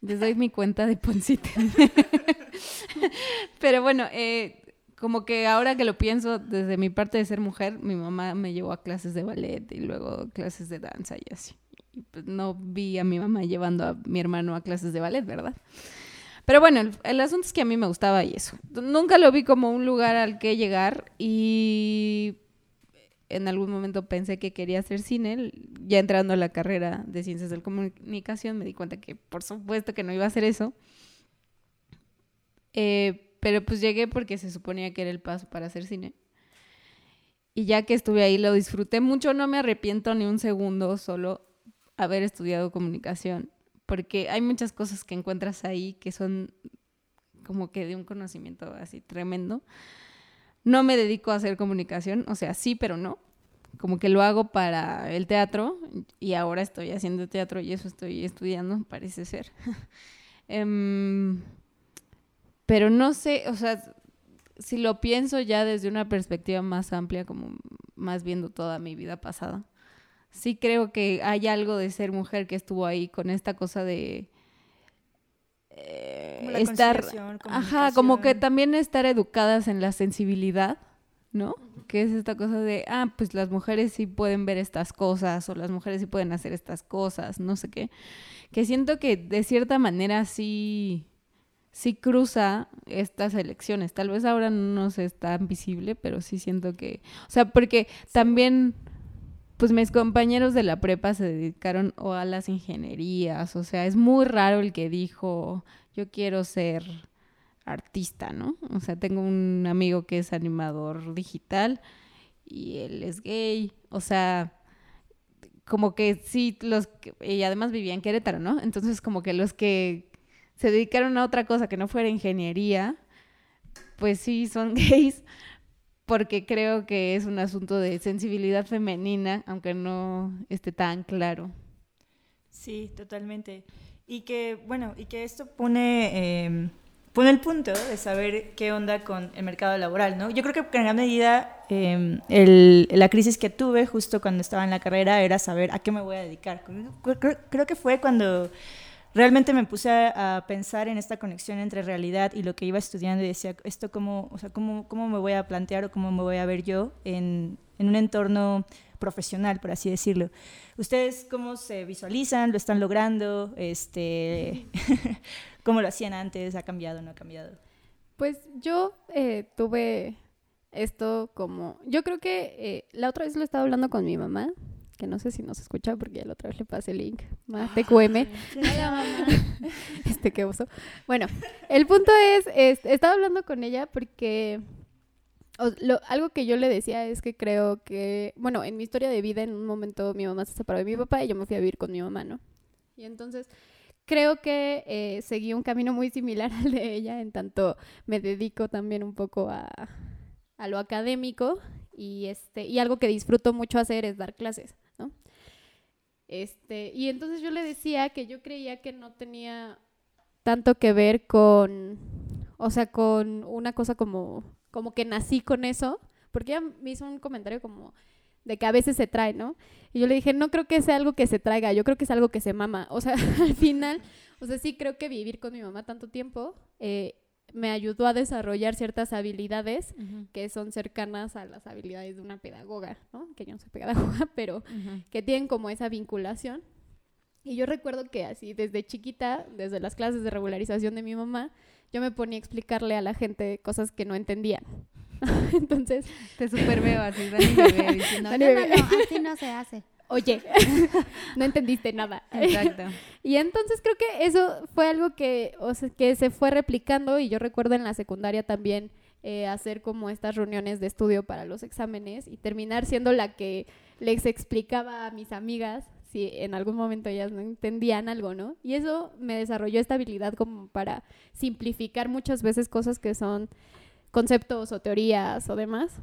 Les doy mi cuenta de Poncita. Pero bueno, eh, como que ahora que lo pienso, desde mi parte de ser mujer, mi mamá me llevó a clases de ballet y luego clases de danza y así. Y pues no vi a mi mamá llevando a mi hermano a clases de ballet, ¿verdad? Pero bueno, el, asunto es que a mí me gustaba y eso. Nunca lo vi como un lugar al que llegar y en algún momento pensé que quería hacer cine, ya entrando a la carrera de ciencias de la comunicación me di cuenta que por supuesto que no iba a hacer eso. Eh, pero pues llegué porque se suponía que era el paso para hacer cine. Y ya que estuve ahí lo disfruté mucho, no me arrepiento ni un segundo solo haber estudiado comunicación, porque hay muchas cosas que encuentras ahí que son como que de un conocimiento así tremendo. No me dedico a hacer comunicación, o sea, sí, pero no. Como que lo hago para el teatro y ahora estoy haciendo teatro y eso estoy estudiando, parece ser. Em, pero no sé, o sea, si lo pienso ya desde una perspectiva más amplia, como más viendo toda mi vida pasada, sí creo que hay algo de ser mujer que estuvo ahí con esta cosa de eh, estar, ajá, como que también estar educadas en la sensibilidad, ¿no? Que es esta cosa de, ah, pues las mujeres sí pueden ver estas cosas o las mujeres sí pueden hacer estas cosas, no sé qué. Que siento que de cierta manera sí, sí cruza estas elecciones. Tal vez ahora no es tan visible, pero sí siento que, o sea, porque también pues mis compañeros de la prepa se dedicaron o a las ingenierías, o sea, es muy raro el que dijo, yo quiero ser artista, ¿no? O sea, tengo un amigo que es animador digital y él es gay, o sea, como que sí, los y además vivía en Querétaro, ¿no? Entonces como que los que se dedicaron a otra cosa que no fuera ingeniería, pues sí, son gays, porque creo que es un asunto de sensibilidad femenina, aunque no esté tan claro. Sí, totalmente. Y que, bueno, y que esto pone, em, pone el punto de saber qué onda con el mercado laboral, ¿no? Yo creo que en gran medida em, la crisis que tuve justo cuando estaba en la carrera era saber a qué me voy a dedicar. creo que fue cuando realmente me puse a, pensar en esta conexión entre realidad y lo que iba estudiando y decía, esto cómo, o sea, cómo, cómo me voy a plantear o cómo me voy a ver yo en, en un entorno profesional, por así decirlo. ¿Ustedes cómo se visualizan? ¿Lo están logrando? Este, ¿Cómo lo hacían antes? ¿Ha cambiado o no ha cambiado? Pues yo eh, tuve esto como... Yo creo que eh, la otra vez lo estaba hablando con mi mamá que no sé si nos escucha porque ya la otra vez le pasé el link, más TQM. este, qué uso. Bueno, el punto es, estaba hablando con ella porque algo que yo le decía es que creo que, bueno, en mi historia de vida en un momento mi mamá se separó de mi papá y yo me fui a vivir con mi mamá, ¿no? Y entonces creo que eh, seguí un camino muy similar al de ella, en tanto me dedico también un poco a, a lo académico y, este, y algo que disfruto mucho hacer es dar clases. Este, y entonces yo le decía que yo creía que no tenía tanto que ver con, o sea, con una cosa como, como que nací con eso, porque ella me hizo un comentario como de que a veces se trae, ¿no? Y yo le dije, no creo que sea algo que se traiga, yo creo que es algo que se mama. O sea, al final, o sea, sí creo que vivir con mi mamá tanto tiempo eh, me ayudó a desarrollar ciertas habilidades que son cercanas a las habilidades de una pedagoga, ¿no? Que yo no soy pedagoga, pero que tienen como esa vinculación. Y yo recuerdo que así, desde chiquita, desde las clases de regularización de mi mamá, yo me ponía a explicarle a la gente cosas que no entendían. Entonces... Te super veo así, bebé, diciendo, no, no, no, así no se hace oye, no entendiste nada. Exacto. y entonces creo que eso fue algo que, o sea, que se fue replicando y yo recuerdo en la secundaria también eh, hacer como estas reuniones de estudio para los exámenes y terminar siendo la que les explicaba a mis amigas si en algún momento ellas no entendían algo, ¿no? Y eso me desarrolló esta habilidad como para simplificar muchas veces cosas que son conceptos o teorías o demás.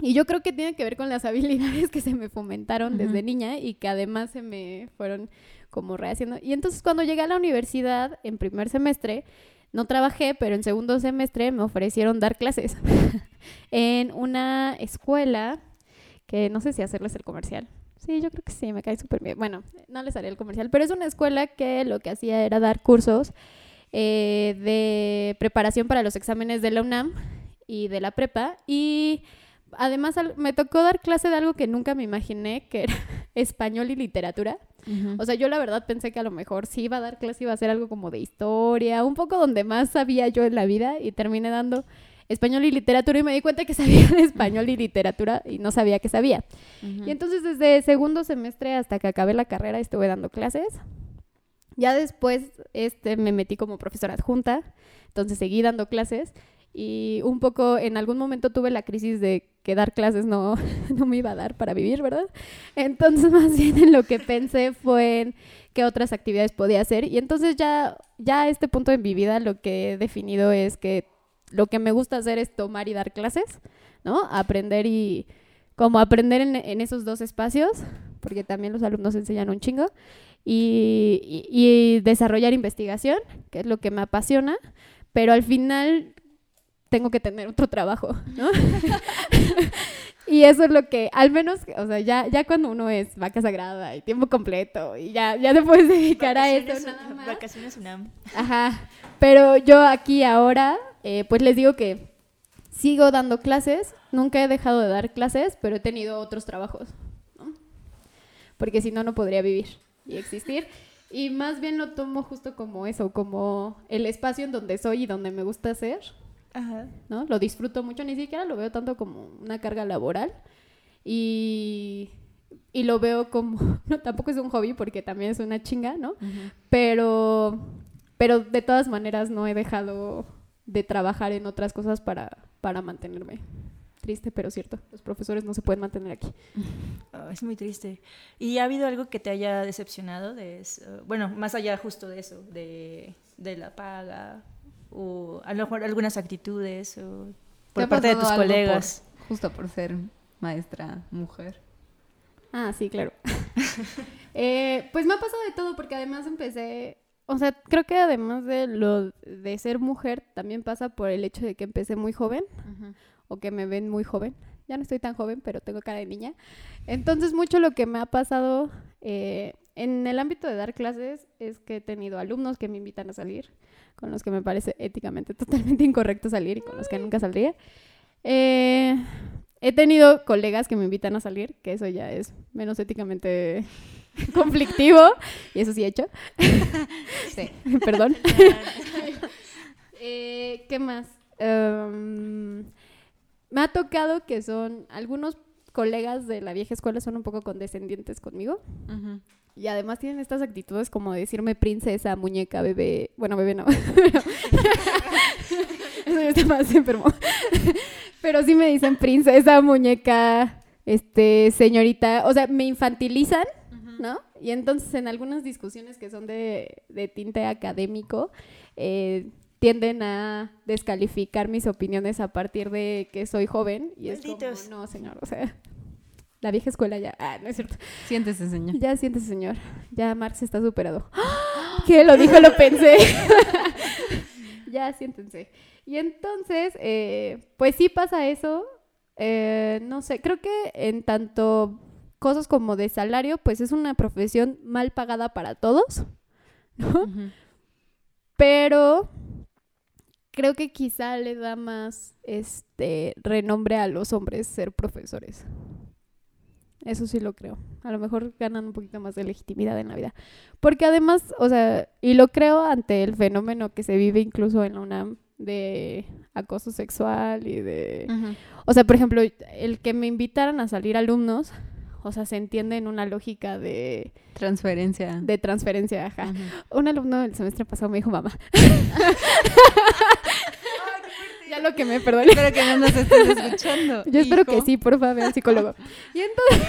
Y yo creo que tiene que ver con las habilidades que se me fomentaron desde niña y que además se me fueron como rehaciendo. Y entonces cuando llegué a la universidad en primer semestre, no trabajé, pero en segundo semestre me ofrecieron dar clases en una escuela que no sé si hacerles el comercial, Sí, yo creo que sí, me cae súper bien. Bueno, no les haré el comercial, pero es una escuela que lo que hacía era dar cursos eh, de preparación para los exámenes de la UNAM y de la prepa. Y además me tocó dar clase de algo que nunca me imaginé, que era español y literatura. O sea, yo la verdad pensé que a lo mejor sí iba a dar clase, iba a ser algo como de historia, un poco donde más sabía yo en la vida y terminé dando español y literatura y me di cuenta que sabía de español y literatura y no sabía que sabía. Y entonces desde segundo semestre hasta que acabé la carrera estuve dando clases. Ya después este, me metí como profesora adjunta, entonces seguí dando clases y un poco en algún momento tuve la crisis de que dar clases no, no me iba a dar para vivir, ¿verdad? Entonces más bien en lo que pensé fue en qué otras actividades podía hacer y entonces ya, ya a este punto de mi vida lo que he definido es que lo que me gusta hacer es tomar y dar clases, ¿no? Aprender y como aprender en, esos dos espacios, porque también los alumnos enseñan un chingo, y, desarrollar investigación, que es lo que me apasiona, pero al final tengo que tener otro trabajo, ¿no? y eso es lo que, al menos, o sea, ya, ya cuando uno es vaca sagrada y tiempo completo y ya, ya te puedes dedicar a eso. Nada más. Vacaciones UNAM. Ajá. Pero yo aquí ahora eh, pues les digo que sigo dando clases, nunca he dejado de dar clases, pero he tenido otros trabajos, Porque si no, no podría vivir y existir. Y más bien lo tomo justo como eso, como el espacio en donde soy y donde me gusta ser, ¿no? Lo disfruto mucho, ni siquiera lo veo tanto como una carga laboral. Y, y lo veo como, no, tampoco es un hobby porque también es una chinga, ¿no? Pero, pero de todas maneras no he dejado de trabajar en otras cosas para, para mantenerme. Triste, pero cierto. Los profesores no se pueden mantener aquí. Ah, es muy triste. ¿Y ha habido algo que te haya decepcionado? De Bueno, más allá justo de eso, de, de la paga, o a lo mejor algunas actitudes, o por parte de tus colegas. justo por ser maestra mujer. Ah, sí, claro. Eh, pues me ha pasado de todo, porque además empecé o sea, creo que además de lo de ser mujer, también pasa por el hecho de que empecé muy joven o que me ven muy joven. Ya no estoy tan joven, pero tengo cara de niña. Entonces, mucho lo que me ha pasado eh, en el ámbito de dar clases es que he tenido alumnos que me invitan a salir, con los que me parece éticamente totalmente incorrecto salir y con los que nunca saldría. Eh, he tenido colegas que me invitan a salir, que eso ya es menos éticamente conflictivo, y eso sí he hecho. sí, perdón. Eh, ¿Qué más? Em, me ha tocado que son algunos colegas de la vieja escuela son un poco condescendientes conmigo. Y además tienen estas actitudes como decirme princesa, muñeca, bebé. Bueno, bebé no. Eso ya está más enfermo. Pero sí me dicen princesa, muñeca, este, señorita. O sea, me infantilizan ¿no? Y entonces en algunas discusiones que son de, tinte académico, eh, tienden a descalificar mis opiniones a partir de que soy joven y es como, no, señor, o sea, la vieja escuela ya, ah, no es cierto. Siéntese, señor. Ya siéntese, señor. Ya Marx está superado. ¿Qué? Lo dijo, lo pensé. ya siéntense. Y entonces, eh, pues sí pasa eso. Eh, no sé, creo que en tanto cosas como de salario, pues es una profesión mal pagada para todos, ¿no? Pero creo que quizá le da más este renombre a los hombres ser profesores. Eso sí lo creo. A lo mejor ganan un poquito más de legitimidad en la vida. Porque además, o sea, y lo creo ante el fenómeno que se vive incluso en la UNAM de acoso sexual y de... O sea, por ejemplo, el que me invitaran a salir alumnos, o sea, se entiende en una lógica de... Transferencia. De transferencia, ajá. Un alumno del semestre pasado me dijo mamá. ya lo que me perdón. Espero que no nos estés escuchando. Yo espero que sí, por favor, al psicólogo. Y entonces,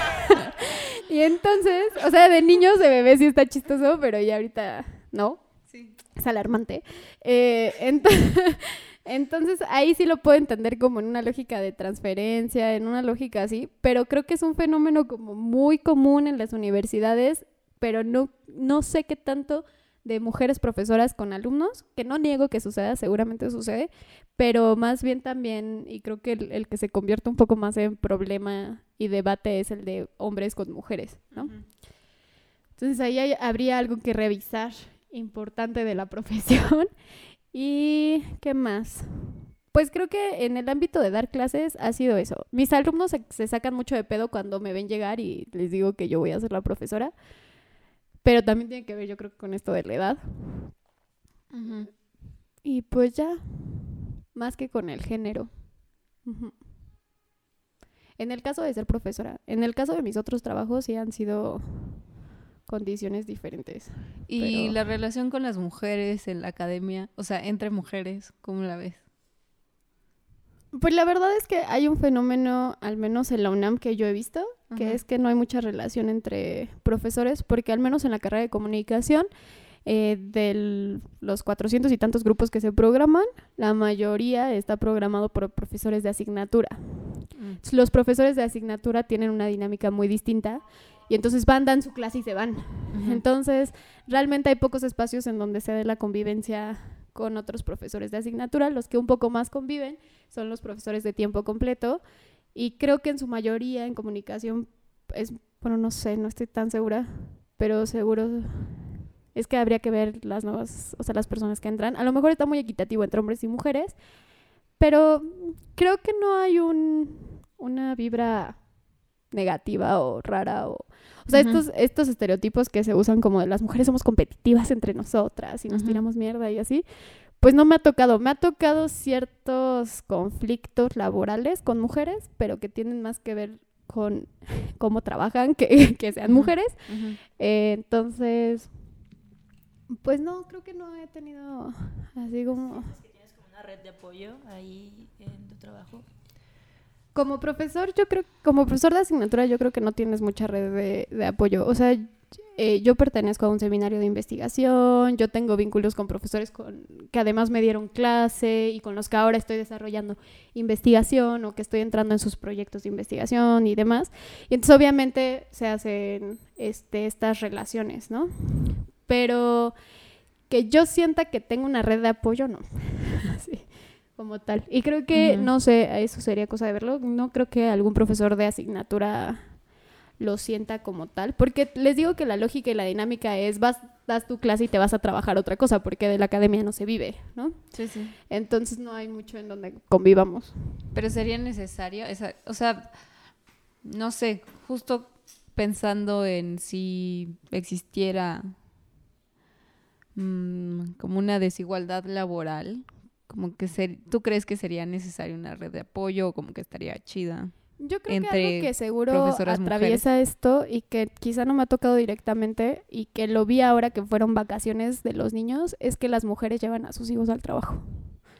y entonces, o sea, de niños, de bebés sí está chistoso, pero ya ahorita no. Sí. Es alarmante. Eh, entonces, entonces, ahí sí lo puedo entender como en una lógica de transferencia, en una lógica así, pero creo que es un fenómeno como muy común en las universidades, pero no, no sé qué tanto de mujeres profesoras con alumnos, que no niego que suceda, seguramente sucede, pero más bien también, y creo que el, el que se convierte un poco más en problema y debate es el de hombres con mujeres, ¿no? Entonces ahí hay- habría algo que revisar importante de la profesión. ¿Y qué más? Pues creo que en el ámbito de dar clases ha sido eso. Mis alumnos se, se sacan mucho de pedo cuando me ven llegar y les digo que yo voy a ser la profesora. Pero también tiene que ver, yo creo, con esto de la edad. Y pues ya, más que con el género. En el caso de ser profesora, en el caso de mis otros trabajos sí han sido condiciones diferentes. Y Pero- la relación con las mujeres en la academia, o sea, entre mujeres, ¿cómo la ves? Pues la verdad es que hay un fenómeno, al menos en la UNAM, que yo he visto, que Ajá. es que no hay mucha relación entre profesores, porque al menos en la carrera de comunicación, eh, de los 400 y tantos grupos que se programan, la mayoría está programado por profesores de asignatura. Entonces, Los profesores de asignatura tienen una dinámica muy distinta y entonces van, dan su clase y se van. Entonces, realmente hay pocos espacios en donde se dé la convivencia con otros profesores de asignatura. Los que un poco más conviven son los profesores de tiempo completo y creo que en su mayoría en comunicación es, bueno, no sé, no estoy tan segura, pero seguro es que habría que ver las nuevas, o sea, las personas que entran. A lo mejor está muy equitativo entre hombres y mujeres, pero creo que no hay un, una vibra negativa o rara o o sea, estos, estos estereotipos que se usan como de las mujeres somos competitivas entre nosotras y nos tiramos mierda y así, pues no me ha tocado. Me ha tocado ciertos conflictos laborales con mujeres, pero que tienen más que ver con cómo trabajan que, que sean mujeres. Eh, entonces, pues no, creo que no he tenido así como... que tienes como una red de apoyo ahí en tu trabajo. Como profesor, yo creo, como profesor de asignatura, yo creo que no tienes mucha red de, de apoyo. O sea, eh, yo pertenezco a un seminario de investigación, yo tengo vínculos con profesores con, que además me dieron clase y con los que ahora estoy desarrollando investigación o que estoy entrando en sus proyectos de investigación y demás. Y entonces obviamente se hacen este, estas relaciones, ¿no? Pero que yo sienta que tengo una red de apoyo, no. Sí, como tal. Y creo que, no sé, eso sería cosa de verlo. No creo que algún profesor de asignatura lo sienta como tal. Porque les digo que la lógica y la dinámica es, vas, das tu clase y te vas a trabajar otra cosa, porque de la academia no se vive, ¿no? Sí, sí. Entonces no hay mucho en donde convivamos. Pero sería necesario, esa, o sea, no sé, justo pensando en si existiera mm, como una desigualdad laboral, como que ser, ¿tú crees que sería necesaria una red de apoyo o como que estaría chida? Yo creo que algo que seguro atraviesa esto y que quizá no me ha tocado directamente y que lo vi ahora que fueron vacaciones de los niños es que las mujeres llevan a sus hijos al trabajo.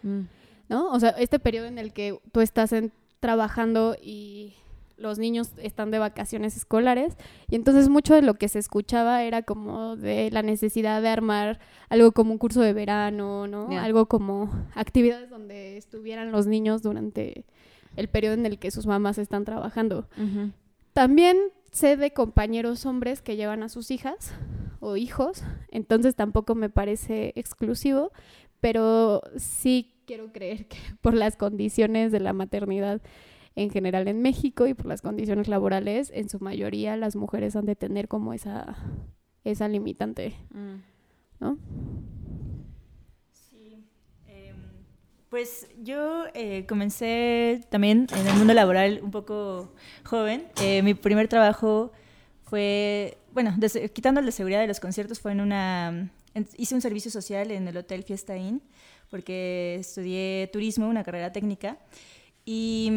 Mm, ¿no? O sea, este periodo en el que tú estás en- trabajando y los niños están de vacaciones escolares y entonces mucho de lo que se escuchaba era como de la necesidad de armar algo como un curso de verano, ¿no? Algo como actividades donde estuvieran los niños durante el periodo en el que sus mamás están trabajando. También sé de compañeros hombres que llevan a sus hijas o hijos, entonces tampoco me parece exclusivo, pero sí quiero creer que por las condiciones de la maternidad en general en México y por las condiciones laborales, en su mayoría las mujeres han de tener como esa, esa limitante, Mm. ¿no? Pues yo eh, comencé también en el mundo laboral un poco joven. Eh, mi primer trabajo fue, bueno, quitando de seguridad de los conciertos, fue en una... en- hice un servicio social en el Hotel Fiesta Inn porque estudié turismo, una carrera técnica. Y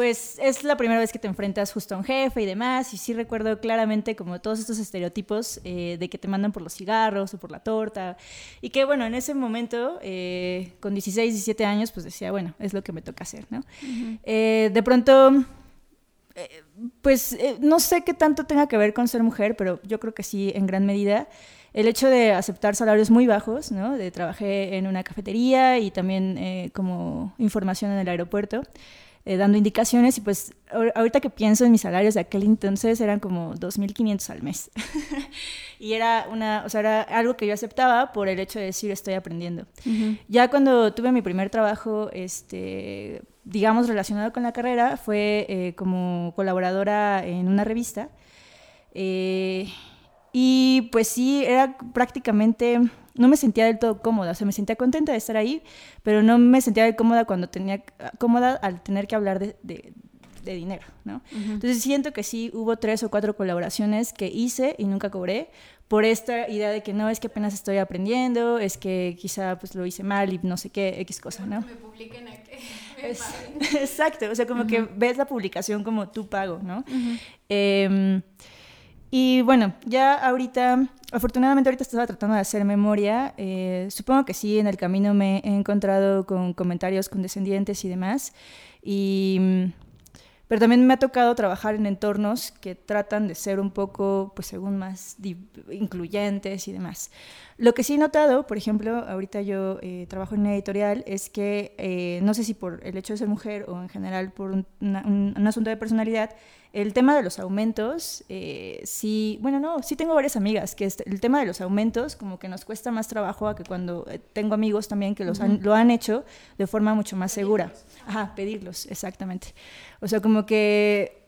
pues es la primera vez que te enfrentas justo a un jefe y demás, y sí recuerdo claramente como todos estos estereotipos eh, de que te mandan por los cigarros o por la torta, y que bueno, en ese momento, eh, con 16, 17 años, pues decía, bueno, es lo que me toca hacer, ¿no? Eh, de pronto, pues no sé qué tanto tenga que ver con ser mujer, pero yo creo que sí, en gran medida el hecho de aceptar salarios muy bajos, ¿no? De trabajé en una cafetería y también como información en el aeropuerto. Eh, dando indicaciones y pues ahorita que pienso en mis salarios de aquel entonces eran como 2.500 al mes. y era, una, o sea, era algo que yo aceptaba por el hecho de decir estoy aprendiendo. Ya cuando tuve mi primer trabajo, este, digamos, relacionado con la carrera, fue eh, como colaboradora en una revista. Eh, y pues sí, era prácticamente no me sentía del todo cómoda, o sea, me sentía contenta de estar ahí, pero no me sentía cómoda cuando tenía, cómoda al tener que hablar de, de, dinero, ¿no? Entonces siento que sí hubo tres o cuatro colaboraciones que hice y nunca cobré por esta idea de que no, es que apenas estoy aprendiendo, es que quizá pues lo hice mal y no sé qué, X cosa, ¿no? Me publiquen a que Exacto, o sea, como que ves la publicación como tu pago, ¿no? eh, y bueno, ya ahorita, afortunadamente ahorita estaba tratando de hacer memoria. Eh, supongo que sí, en el camino me he encontrado con comentarios condescendientes y demás. Y, mm, pero también me ha tocado trabajar en entornos que tratan de ser un poco, pues según más incluyentes y demás. Lo que sí he notado, por ejemplo, ahorita yo eh, trabajo en una editorial, es que eh, no sé si por el hecho de ser mujer o en general por un, un asunto de personalidad, el tema de los aumentos, eh, sí, bueno, no, sí tengo varias amigas que este, el tema de los aumentos como que nos cuesta más trabajo a que cuando tengo amigos también que los lo han hecho de forma mucho más segura. Ajá, pedirlos, exactamente. O sea, como que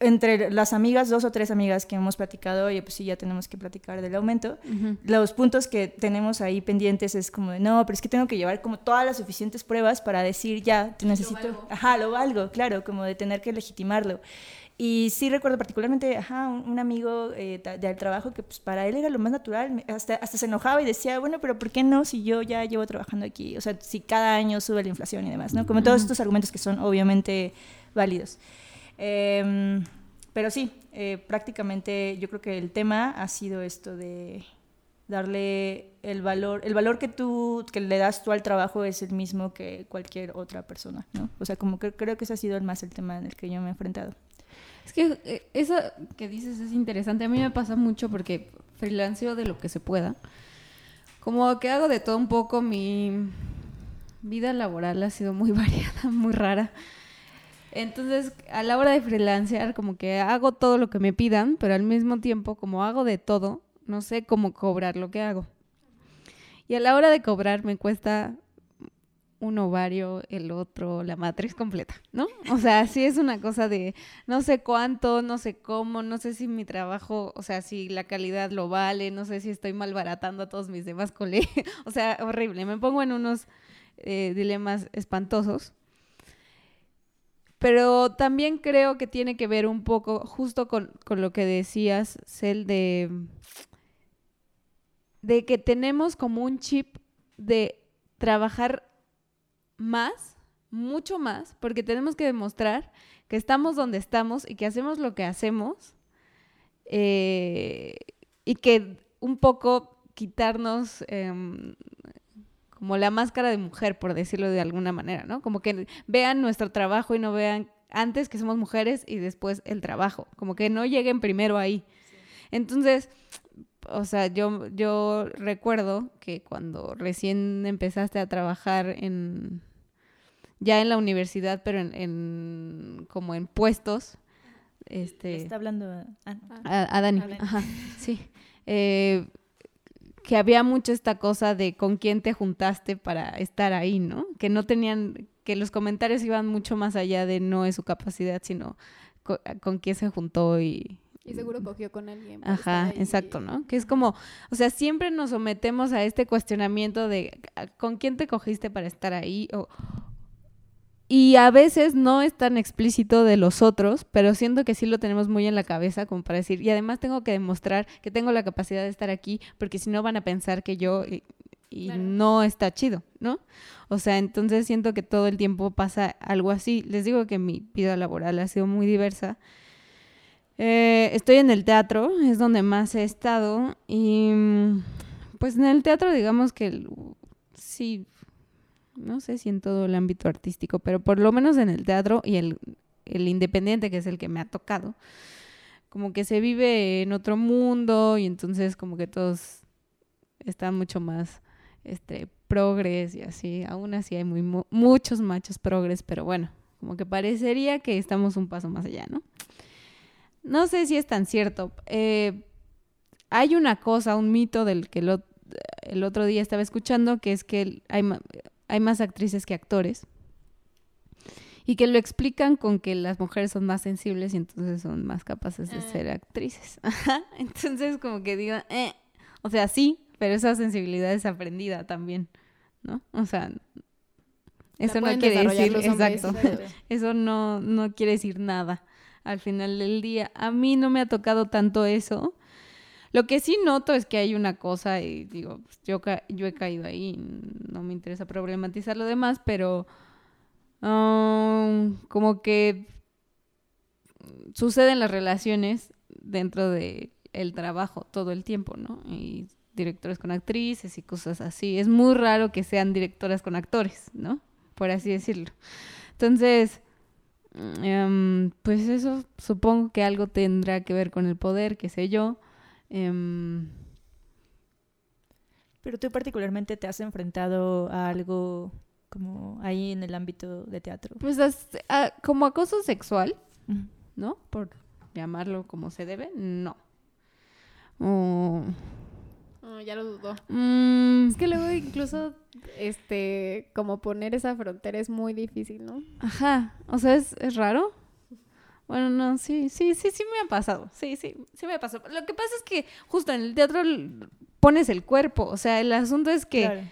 entre las amigas, dos o tres amigas que hemos platicado, oye, pues sí, ya tenemos que platicar del aumento. Los puntos que tenemos ahí pendientes es como de, no, pero es que tengo que llevar como todas las suficientes pruebas para decir, ya, te necesito. Ajá, lo valgo, claro, como de tener que legitimarlo. Y sí recuerdo particularmente, ajá, un, amigo eh, del trabajo que pues, para él era lo más natural, hasta, hasta se enojaba y decía, bueno, pero ¿por qué no si yo ya llevo trabajando aquí? O sea, si cada año sube la inflación y demás, ¿no? Como todos estos argumentos que son obviamente válidos. Em, pero sí, eh, prácticamente yo creo que el tema ha sido esto de darle el valor, el valor que tú, que le das tú al trabajo es el mismo que cualquier otra persona, ¿no? O sea, como que creo que ese ha sido el más el tema en el que yo me he enfrentado. Es que eh, eso que dices es interesante. A mí me pasa mucho porque freelanceo de lo que se pueda. Como que hago de todo un poco, mi vida laboral ha sido muy variada, muy rara. Entonces, a la hora de freelancear, como que hago todo lo que me pidan, pero al mismo tiempo, como hago de todo, no sé cómo cobrar lo que hago. Y a la hora de cobrar me cuesta un ovario, el otro, la matriz completa, ¿no? O sea, sí es una cosa de no sé cuánto, no sé cómo, no sé si mi trabajo, o sea, si la calidad lo vale, no sé si estoy malbaratando a todos mis demás colegas, o sea, horrible, me pongo en unos eh, dilemas espantosos. Pero también creo que tiene que ver un poco justo con, con lo que decías, Cel, de, de que tenemos como un chip de trabajar más, mucho más, porque tenemos que demostrar que estamos donde estamos y que hacemos lo que hacemos eh, y que un poco quitarnos em, como la máscara de mujer, por decirlo de alguna manera, ¿no? Como que vean nuestro trabajo y no vean antes que somos mujeres y después el trabajo, como que no lleguen primero ahí. Entonces, o sea, yo, yo recuerdo que cuando recién empezaste a trabajar en, ya en la universidad, pero en, como en puestos, este... Está hablando a, Dani. Ajá, sí. Eh, que había mucho esta cosa de con quién te juntaste para estar ahí, ¿no? Que no tenían, que los comentarios iban mucho más allá de no es su capacidad, sino con quién se juntó y, y seguro cogió con alguien. Ajá, exacto, ¿no? Que es como, o sea, siempre nos sometemos a este cuestionamiento de con quién te cogiste para estar ahí o, y a veces no es tan explícito de los otros, pero siento que sí lo tenemos muy en la cabeza como para decir, y además tengo que demostrar que tengo la capacidad de estar aquí, porque si no van a pensar que yo, y, y no está chido, ¿no? O sea, entonces siento que todo el tiempo pasa algo así. Les digo que mi vida laboral ha sido muy diversa. Eh, estoy en el teatro, es donde más he estado y pues en el teatro digamos que sí, no sé si en todo el ámbito artístico, pero por lo menos en el teatro y el, el independiente que es el que me ha tocado, como que se vive en otro mundo y entonces como que todos están mucho más este progres y así. Aún así hay muy, muchos machos progres, pero bueno, como que parecería que estamos un paso más allá, ¿no? No sé si es tan cierto. Eh, hay una cosa, un mito del que el otro día estaba escuchando, que es que hay, hay más actrices que actores y que lo explican con que las mujeres son más sensibles y entonces son más capaces de ah. ser actrices. Entonces como que digo, eh, o sea, sí, pero esa sensibilidad es aprendida también, ¿no? O sea, eso no quiere decir, exacto, eso no, no quiere decir nada al final del día. A mí no me ha tocado tanto eso. Lo que sí noto es que hay una cosa, y digo, yo, yo he caído ahí, no me interesa problematizar lo demás, pero Um, como que suceden las relaciones dentro de trabajo todo el tiempo, ¿no? Y directores con actrices y cosas así. Es muy raro que sean directoras con actores, ¿no? Por así decirlo. Entonces, em, pues eso supongo que algo tendrá que ver con el poder, qué sé yo. Em, Pero tú particularmente te has enfrentado a algo como ahí en el ámbito de teatro? Pues como acoso sexual, ¿no? Por llamarlo como se debe, no. Oh, ya lo dudó. Mm. Es que luego incluso, este, como poner esa frontera es muy difícil, ¿no? Ajá, o sea, es, es raro. Bueno, no, sí, sí, sí, sí me ha pasado. Sí, sí, sí me ha pasado. Lo que pasa es que justo en el teatro pones el cuerpo. O sea, el asunto es que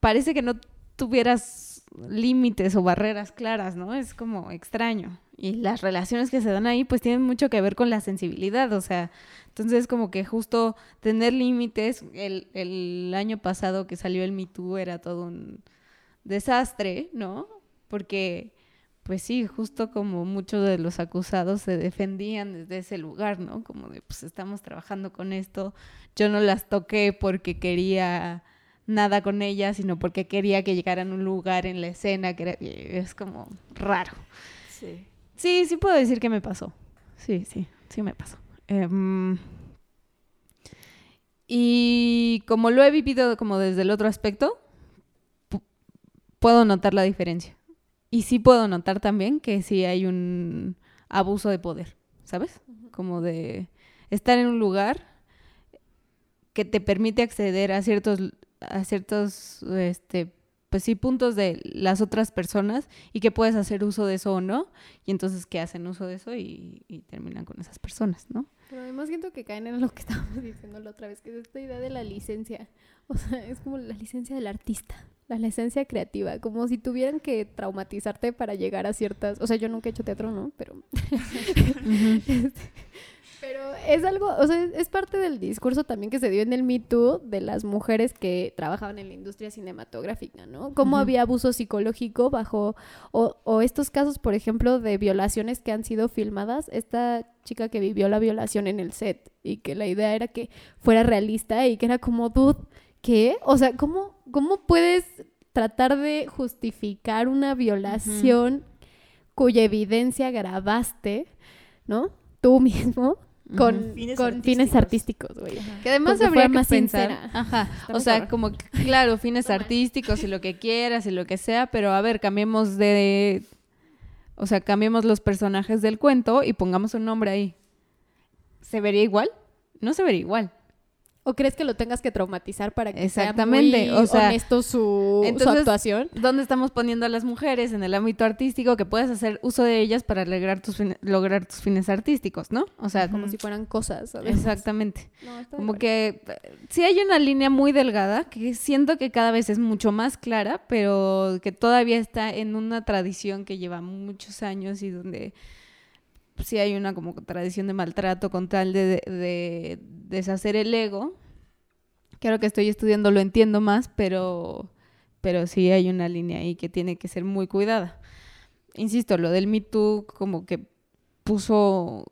parece que no tuvieras límites o barreras claras, ¿no? Es como extraño. Y las relaciones que se dan ahí pues tienen mucho que ver con la sensibilidad, o sea, entonces como que justo tener límites, el, el año pasado que salió el Me Too era todo un desastre, ¿no? Porque pues sí, justo como muchos de los acusados se defendían desde ese lugar, ¿no? Como de, pues estamos trabajando con esto, yo no las toqué porque quería nada con ella, sino porque quería que llegaran a un lugar en la escena que es como raro. Sí. Sí, sí puedo decir que me pasó. Sí, sí, sí me pasó. Em, y como lo he vivido como desde el otro aspecto, puedo notar la diferencia. Y sí puedo notar también que sí hay un abuso de poder, ¿sabes? Como de estar en un lugar que te permite acceder a ciertos a ciertos, este, pues sí, puntos de las otras personas y que puedes hacer uso de eso o no. Y entonces que hacen uso de eso y, terminan con esas personas, ¿no? Pero además siento que caen en lo que estábamos diciendo la otra vez, que es esta idea de la licencia. O sea, es como la licencia del artista, la licencia creativa, como si tuvieran que traumatizarte para llegar a ciertas... O sea, yo nunca he hecho teatro, ¿no? Pero... Pero es algo, o sea, es parte del discurso también que se dio en el Me Too de las mujeres que trabajaban en la industria cinematográfica, ¿no? Cómo había abuso psicológico bajo, o, o estos casos, por ejemplo, de violaciones que han sido filmadas. Esta chica que vivió la violación en el set y que la idea era que fuera realista y que era como, dude, ¿qué? O sea, ¿cómo, cómo puedes tratar de justificar una violación cuya evidencia grabaste, ¿no? Tú mismo con fines artísticos, güey. Que además habría que pensar, ajá, o sea, como claro, fines artísticos y lo que quieras y lo que sea, pero a ver, cambiemos de o sea, cambiemos los personajes del cuento y pongamos un nombre ahí. ¿Se vería igual? No se vería igual. ¿O crees que lo tengas que traumatizar para que Exactamente. sea muy o sea, honesto su, actuación? ¿Dónde estamos poniendo a las mujeres en el ámbito artístico que puedes hacer uso de ellas para lograr tus, lograr tus fines artísticos, ¿no? O sea, como si fueran cosas. Exactamente. como que sí hay una línea muy delgada que siento que cada vez es mucho más clara, pero que todavía está en una tradición que lleva muchos años y donde sí hay una como tradición de maltrato con tal de, deshacer el ego. Claro que estoy estudiando, lo entiendo más, pero, pero sí hay una línea ahí que tiene que ser muy cuidada. Insisto, lo del Me Too como que puso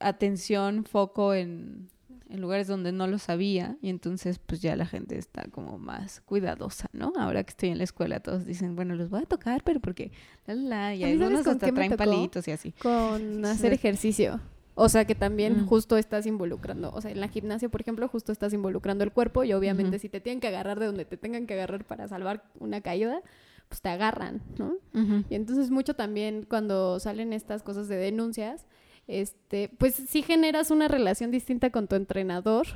atención, foco en, en lugares donde no lo sabía y entonces pues ya la gente está como más cuidadosa, ¿no? Ahora que estoy en la escuela todos dicen, bueno, los voy a tocar, pero porque la, la, y A mí, ¿sabes algunos hasta traen palitos y así. Con hacer ejercicio. O sea que también Mm. justo estás involucrando, o sea, en la gimnasia, por ejemplo, justo estás involucrando el cuerpo y obviamente si te tienen que agarrar de donde te tengan que agarrar para salvar una caída, pues te agarran, ¿no? Y entonces mucho también cuando salen estas cosas de denuncias, este, pues sí generas una relación distinta con tu entrenador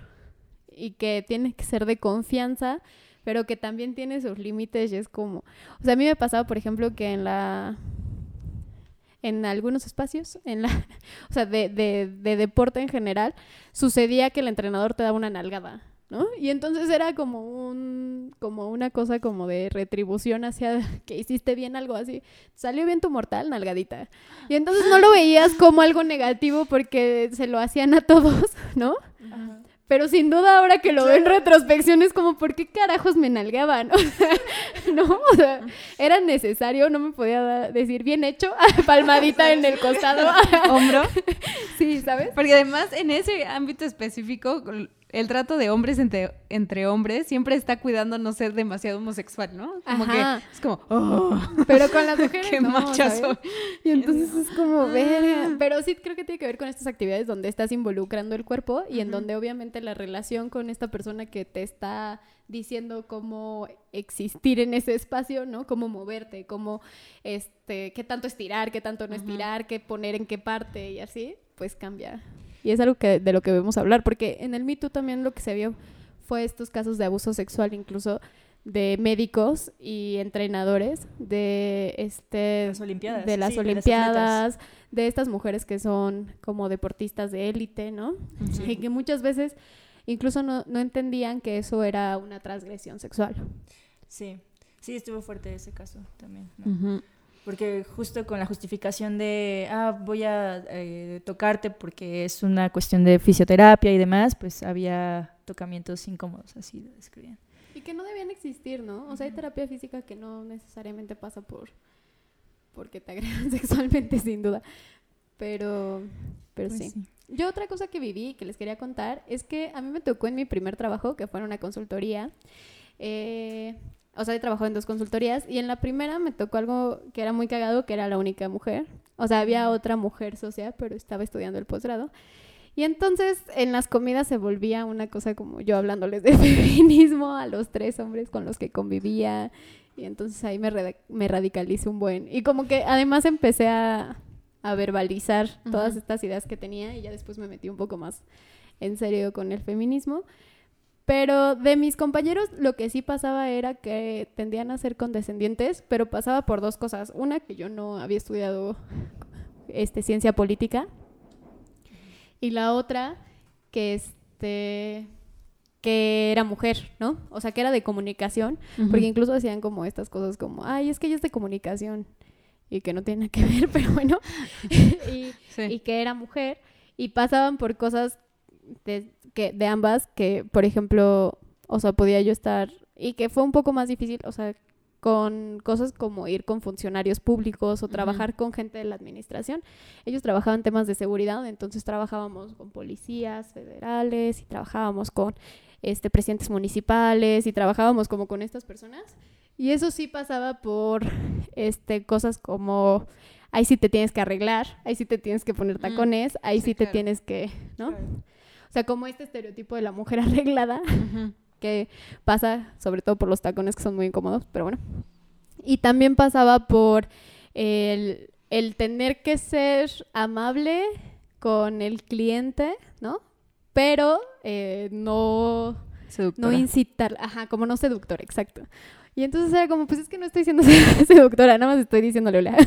y que tiene que ser de confianza, pero que también tiene sus límites y es como, o sea, a mí me pasaba, por ejemplo, que en la en algunos espacios, en la, o sea, de, de, de deporte en general, sucedía que el entrenador te daba una nalgada, ¿no? Y entonces era como un, como una cosa como de retribución hacia que hiciste bien algo así. Salió bien tu mortal, nalgadita. Y entonces no lo veías como algo negativo porque se lo hacían a todos, ¿no? Pero sin duda ahora que lo veo en retrospección es como, ¿por qué carajos me nalgaban? O sea, no, o sea, era necesario, no me podía decir bien hecho, palmadita en el costado. Hombro. sí, ¿sabes? Porque además en ese ámbito específico, el trato de hombres entre, entre hombres siempre está cuidando no ser demasiado homosexual, ¿no? Como Ajá. que es como, oh, Pero con las mujeres qué no. Y entonces es como, verga. Pero sí creo que tiene que ver con estas actividades donde estás involucrando el cuerpo y en donde obviamente la relación con esta persona que te está diciendo cómo existir en ese espacio, ¿no? Cómo moverte, cómo, este, qué tanto estirar, qué tanto no estirar, qué poner en qué parte y así, pues cambia. Y es algo que, de lo que debemos hablar, porque en el Me Too también lo que se vio fue estos casos de abuso sexual, incluso de médicos y entrenadores de este Las Olimpiadas, de las sí, olimpiadas de estas mujeres que son como deportistas de élite no y que muchas veces incluso no, no entendían que eso era una transgresión sexual. Sí, sí, estuvo fuerte ese caso también. ¿no? Porque justo con la justificación de, ah, voy a eh, tocarte porque es una cuestión de fisioterapia y demás, pues había tocamientos incómodos, así lo describían. y que no debían existir no o sea hay terapia física que no necesariamente pasa por porque te agredan sexualmente sin duda pero pero Pues sí. sí. Yo otra cosa que viví y que les quería contar es que a mí me tocó en mi primer trabajo, que fue en una consultoría. eh, o sea, he trabajado en dos consultorías y en la primera me tocó algo que era muy cagado, que era la única mujer. O sea, había otra mujer socia, pero estaba estudiando el posgrado. Y entonces en las comidas se volvía una cosa como yo hablándoles de feminismo a los tres hombres con los que convivía. Y entonces ahí me, me radicalicé un buen. Y como que además empecé a, a verbalizar todas Ujú. estas ideas que tenía y ya después me metí un poco más en serio con el feminismo. Pero de mis compañeros lo que sí pasaba era que tendían a ser condescendientes, pero pasaba por dos cosas. Una, que yo no había estudiado este, ciencia política. Y la otra, que este que era mujer, ¿no? O sea, que era de comunicación, porque incluso hacían como estas cosas como, ay, es que ella es de comunicación y que no tiene nada que ver, pero bueno, y, Sí. y que era mujer y pasaban por cosas de, que, de ambas que, por ejemplo, o sea, podía yo estar y que fue un poco más difícil, o sea, con cosas como ir con funcionarios públicos o trabajar con gente de la administración. Ellos trabajaban temas de seguridad, entonces trabajábamos con policías federales y trabajábamos con este presidentes municipales y trabajábamos como con estas personas. Y eso sí pasaba por este cosas como ahí sí te tienes que arreglar, ahí sí te tienes que poner tacones, ahí sí, sí, te claro. tienes que, ¿no? Claro. O sea, como este estereotipo de la mujer arreglada que pasa sobre todo por los tacones que son muy incómodos, pero bueno. Y también pasaba por el, el tener que ser amable con el cliente, ¿no? Pero eh, no, Seductora. no incitar, ajá, como no seductor, exacto. Y entonces era como, pues es que no estoy siendo seductora, nada más estoy diciéndole hola.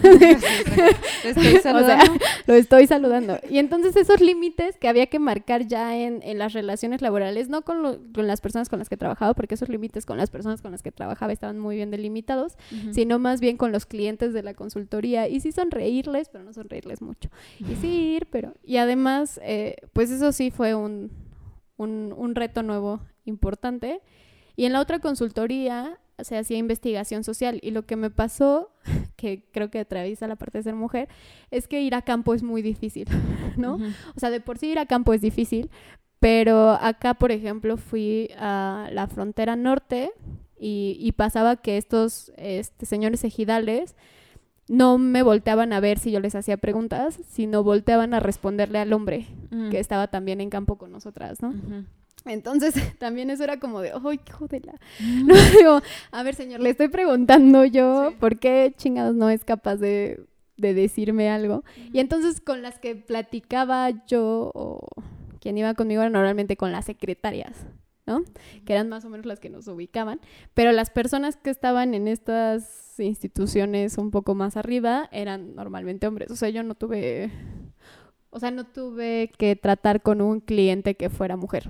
Te estoy O sea, saludando. lo estoy saludando. Y entonces esos límites que había que marcar ya en, en las relaciones laborales, no con, lo- con las personas con las que trabajaba, porque esos límites con las personas con las que trabajaba estaban muy bien delimitados, sino más bien con los clientes de la consultoría. Y sí sonreírles, pero no sonreírles mucho. Y sí ir, pero... Y además, eh, pues eso sí fue un, un, un reto nuevo importante. Y en la otra consultoría se hacía investigación social y lo que me pasó, que creo que atraviesa la parte de ser mujer, es que ir a campo es muy difícil, ¿no? O sea, de por sí ir a campo es difícil, pero acá, por ejemplo, fui a la frontera norte y, pasaba que estos este, señores ejidales no me volteaban a ver si yo les hacía preguntas, sino volteaban a responderle al hombre mm. que estaba también en campo con nosotras, ¿no? Entonces, también eso era como de, ¡ay, hijo de la! Mm. No, digo, a ver, señor, le estoy preguntando yo por qué chingados no es capaz de, decirme algo. Y entonces, con las que platicaba yo o quien iba conmigo era normalmente con las secretarias, ¿no? Que eran más o menos las que nos ubicaban. Pero las personas que estaban en estas instituciones un poco más arriba eran normalmente hombres. O sea, yo no tuve. O sea, no tuve que tratar con un cliente que fuera mujer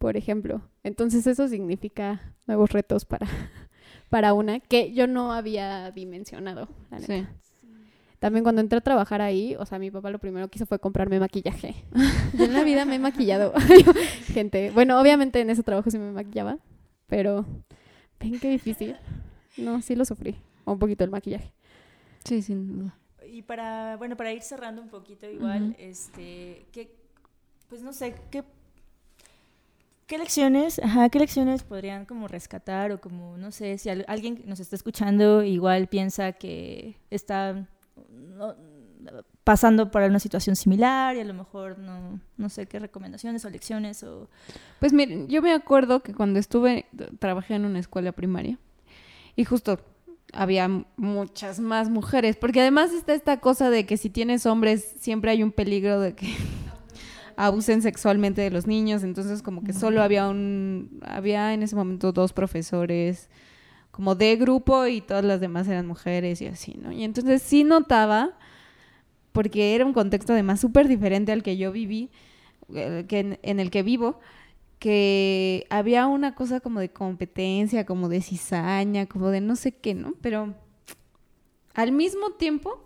por ejemplo. Entonces eso significa nuevos retos para, para una que yo no había dimensionado. Sí. También cuando entré a trabajar ahí, o sea, mi papá lo primero que hizo fue comprarme maquillaje. yo en la vida me he maquillado. Gente, bueno, obviamente en ese trabajo sí me maquillaba, pero ven qué difícil. No, sí lo sufrí. un poquito el maquillaje. Sí, sin duda. Y para, bueno, para ir cerrando un poquito igual, este, ¿qué, pues no sé, ¿qué ¿Qué lecciones, ajá, qué lecciones podrían como rescatar o como, no sé, si alguien nos está escuchando igual piensa que está pasando por una situación similar y a lo mejor no, no sé qué recomendaciones o lecciones o... Pues miren, yo me acuerdo que cuando estuve, trabajé en una escuela primaria y justo había muchas más mujeres, porque además está esta cosa de que si tienes hombres siempre hay un peligro de que abusen sexualmente de los niños, entonces como que solo había un, había en ese momento dos profesores como de grupo y todas las demás eran mujeres y así, ¿no? Y entonces sí notaba, porque era un contexto además súper diferente al que yo viví, que en, el que vivo, que había una cosa como de competencia, como de cizaña, como de no sé qué, ¿no? Pero al mismo tiempo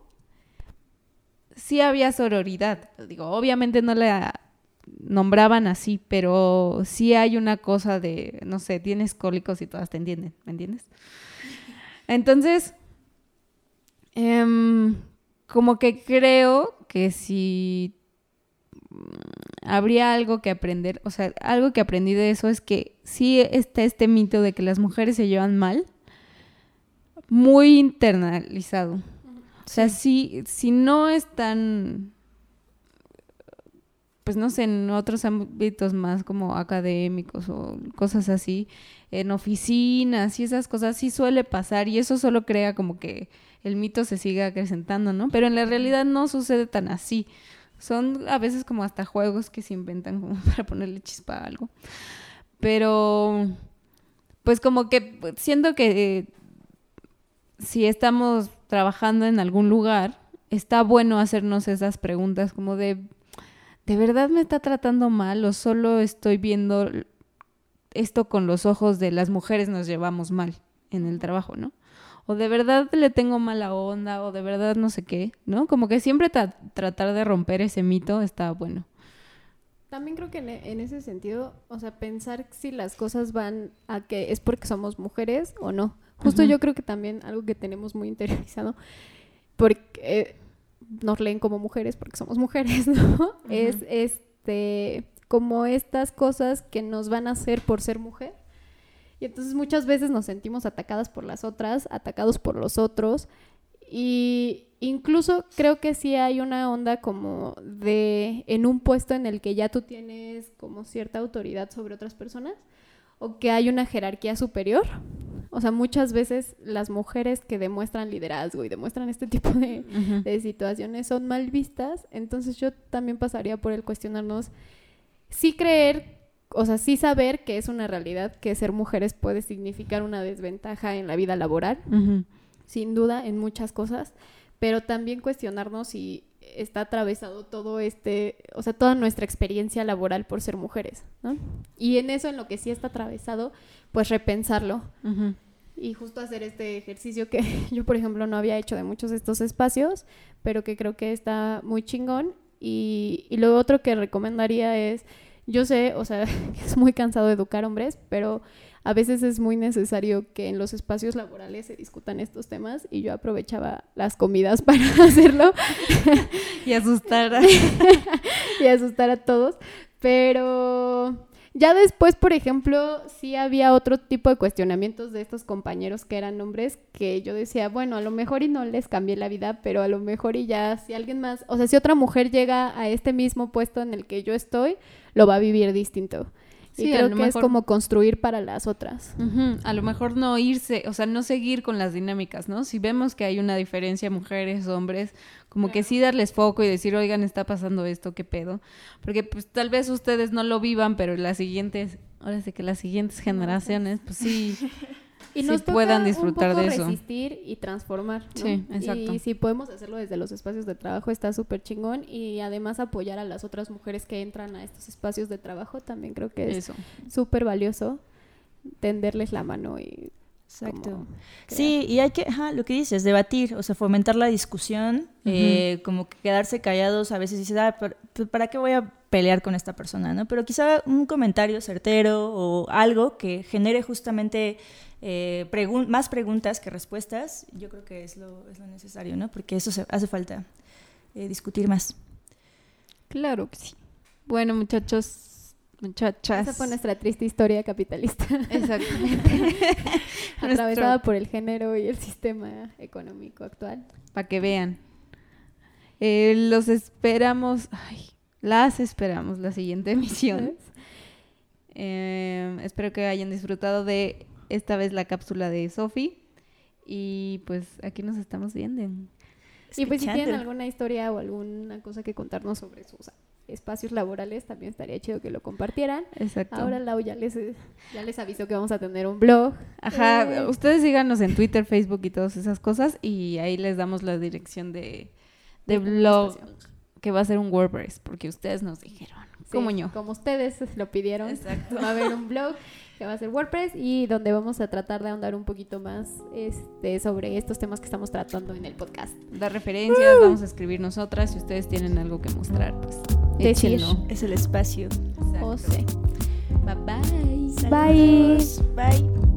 sí había sororidad. Digo, obviamente no la nombraban así, pero sí hay una cosa de, no sé, tienes cólicos y todas te entienden, ¿me entiendes? Entonces, em, como que creo que si habría algo que aprender, o sea, algo que aprendí de eso es que sí está este mito de que las mujeres se llevan mal, muy internalizado. O sea, si, si no están pues no sé, en otros ámbitos más como académicos o cosas así, en oficinas y esas cosas sí suele pasar y eso solo crea como que el mito se siga acrecentando, ¿no? Pero en la realidad no sucede tan así. Son a veces como hasta juegos que se inventan como para ponerle chispa a algo. Pero pues como que siento que si estamos trabajando en algún lugar, está bueno hacernos esas preguntas como de ¿de verdad me está tratando mal o solo estoy viendo esto con los ojos de las mujeres nos llevamos mal en el trabajo, ¿no? O de verdad le tengo mala onda o de verdad no sé qué, ¿no? Como que siempre tratar de romper ese mito está bueno. También creo que en, ese sentido, o sea, pensar si las cosas van a que es porque somos mujeres o no. Justo yo creo que también algo que tenemos muy interiorizado, porque nos leen como mujeres porque somos mujeres, ¿no? Es este como estas cosas que nos van a hacer por ser mujer. Y entonces muchas veces nos sentimos atacadas por las otras, atacados por los otros. Y incluso creo que sí hay una onda como de en un puesto en el que ya tú tienes como cierta autoridad sobre otras personas o que hay una jerarquía superior o sea, muchas veces las mujeres que demuestran liderazgo y demuestran este tipo de, situaciones son mal vistas. Entonces yo también pasaría por el cuestionarnos, sí creer, o sea, sí saber que es una realidad que ser mujeres puede significar una desventaja en la vida laboral, sin duda, en muchas cosas, pero también cuestionarnos si está atravesado todo este, o sea, toda nuestra experiencia laboral por ser mujeres, ¿no? Y en eso, en lo que sí está atravesado, pues repensarlo y justo hacer este ejercicio que yo, por ejemplo, no había hecho de muchos de estos espacios, pero que creo que está muy chingón. Y, y lo otro que recomendaría es, yo sé, o sea, que es muy cansado educar hombres, pero a veces es muy necesario que en los espacios laborales se discutan estos temas y yo aprovechaba las comidas para hacerlo y asustar a... y asustar a todos, pero ya después, por ejemplo, sí había otro tipo de cuestionamientos de estos compañeros que eran hombres que yo decía, bueno, a lo mejor y no les cambié la vida, pero a lo mejor y ya si alguien más, o sea, si otra mujer llega a este mismo puesto en el que yo estoy, lo va a vivir distinto. Sí, y creo que es como construir para las otras. A lo mejor no irse, o sea, no seguir con las dinámicas, ¿no? Si vemos que hay una diferencia mujeres, hombres, como que sí darles foco y decir, oigan, está pasando esto, qué pedo. Porque pues tal vez ustedes no lo vivan, pero las siguientes, ahora sí que las siguientes generaciones, pues sí. y nos puedan disfrutar de eso. resistir y transformar. Sí, exacto. Y si podemos hacerlo desde los espacios de trabajo está súper chingón y además apoyar a las otras mujeres que entran a estos espacios de trabajo también creo que es súper valioso tenderles la mano y Exacto. Sí, y hay que, ajá, lo que dices, debatir, o sea, fomentar la discusión, eh, como que quedarse callados, a veces dices, ah, ¿para qué voy a pelear con esta persona? ¿no? Pero quizá un comentario certero o algo que genere justamente eh, más preguntas que respuestas, yo creo que es lo, es lo necesario, ¿no? Porque eso se, hace falta eh, discutir más. Claro que sí. Bueno, muchachos, muchachas. Esa fue nuestra triste historia capitalista. Exactamente. Atravesada por el género y el sistema económico actual. Para que vean. Eh, los esperamos, ay, las esperamos la siguiente emisión. espero que hayan disfrutado de esta vez la cápsula de Sofi. Y pues aquí nos estamos viendo. Y pues si tienen alguna historia o alguna cosa que contarnos sobre sus espacios laborales, también estaría chido que lo compartieran. Exacto. Ahora Lau ya les, ya les avisó que vamos a tener un blog. Ajá, eh, ustedes síganos en Twitter, Facebook y todas esas cosas y ahí les damos la dirección de, de blog que va a ser un WordPress, porque ustedes nos dijeron. como yo. Como ustedes lo pidieron, va a haber un blog que va a ser WordPress y donde vamos a tratar de ahondar un poquito más este, sobre estos temas que estamos tratando en el podcast. Dar referencias, vamos a escribir nosotras. Si ustedes tienen algo que mostrar, pues échenlo. Es el espacio. José. Bye bye. Bye. Bye.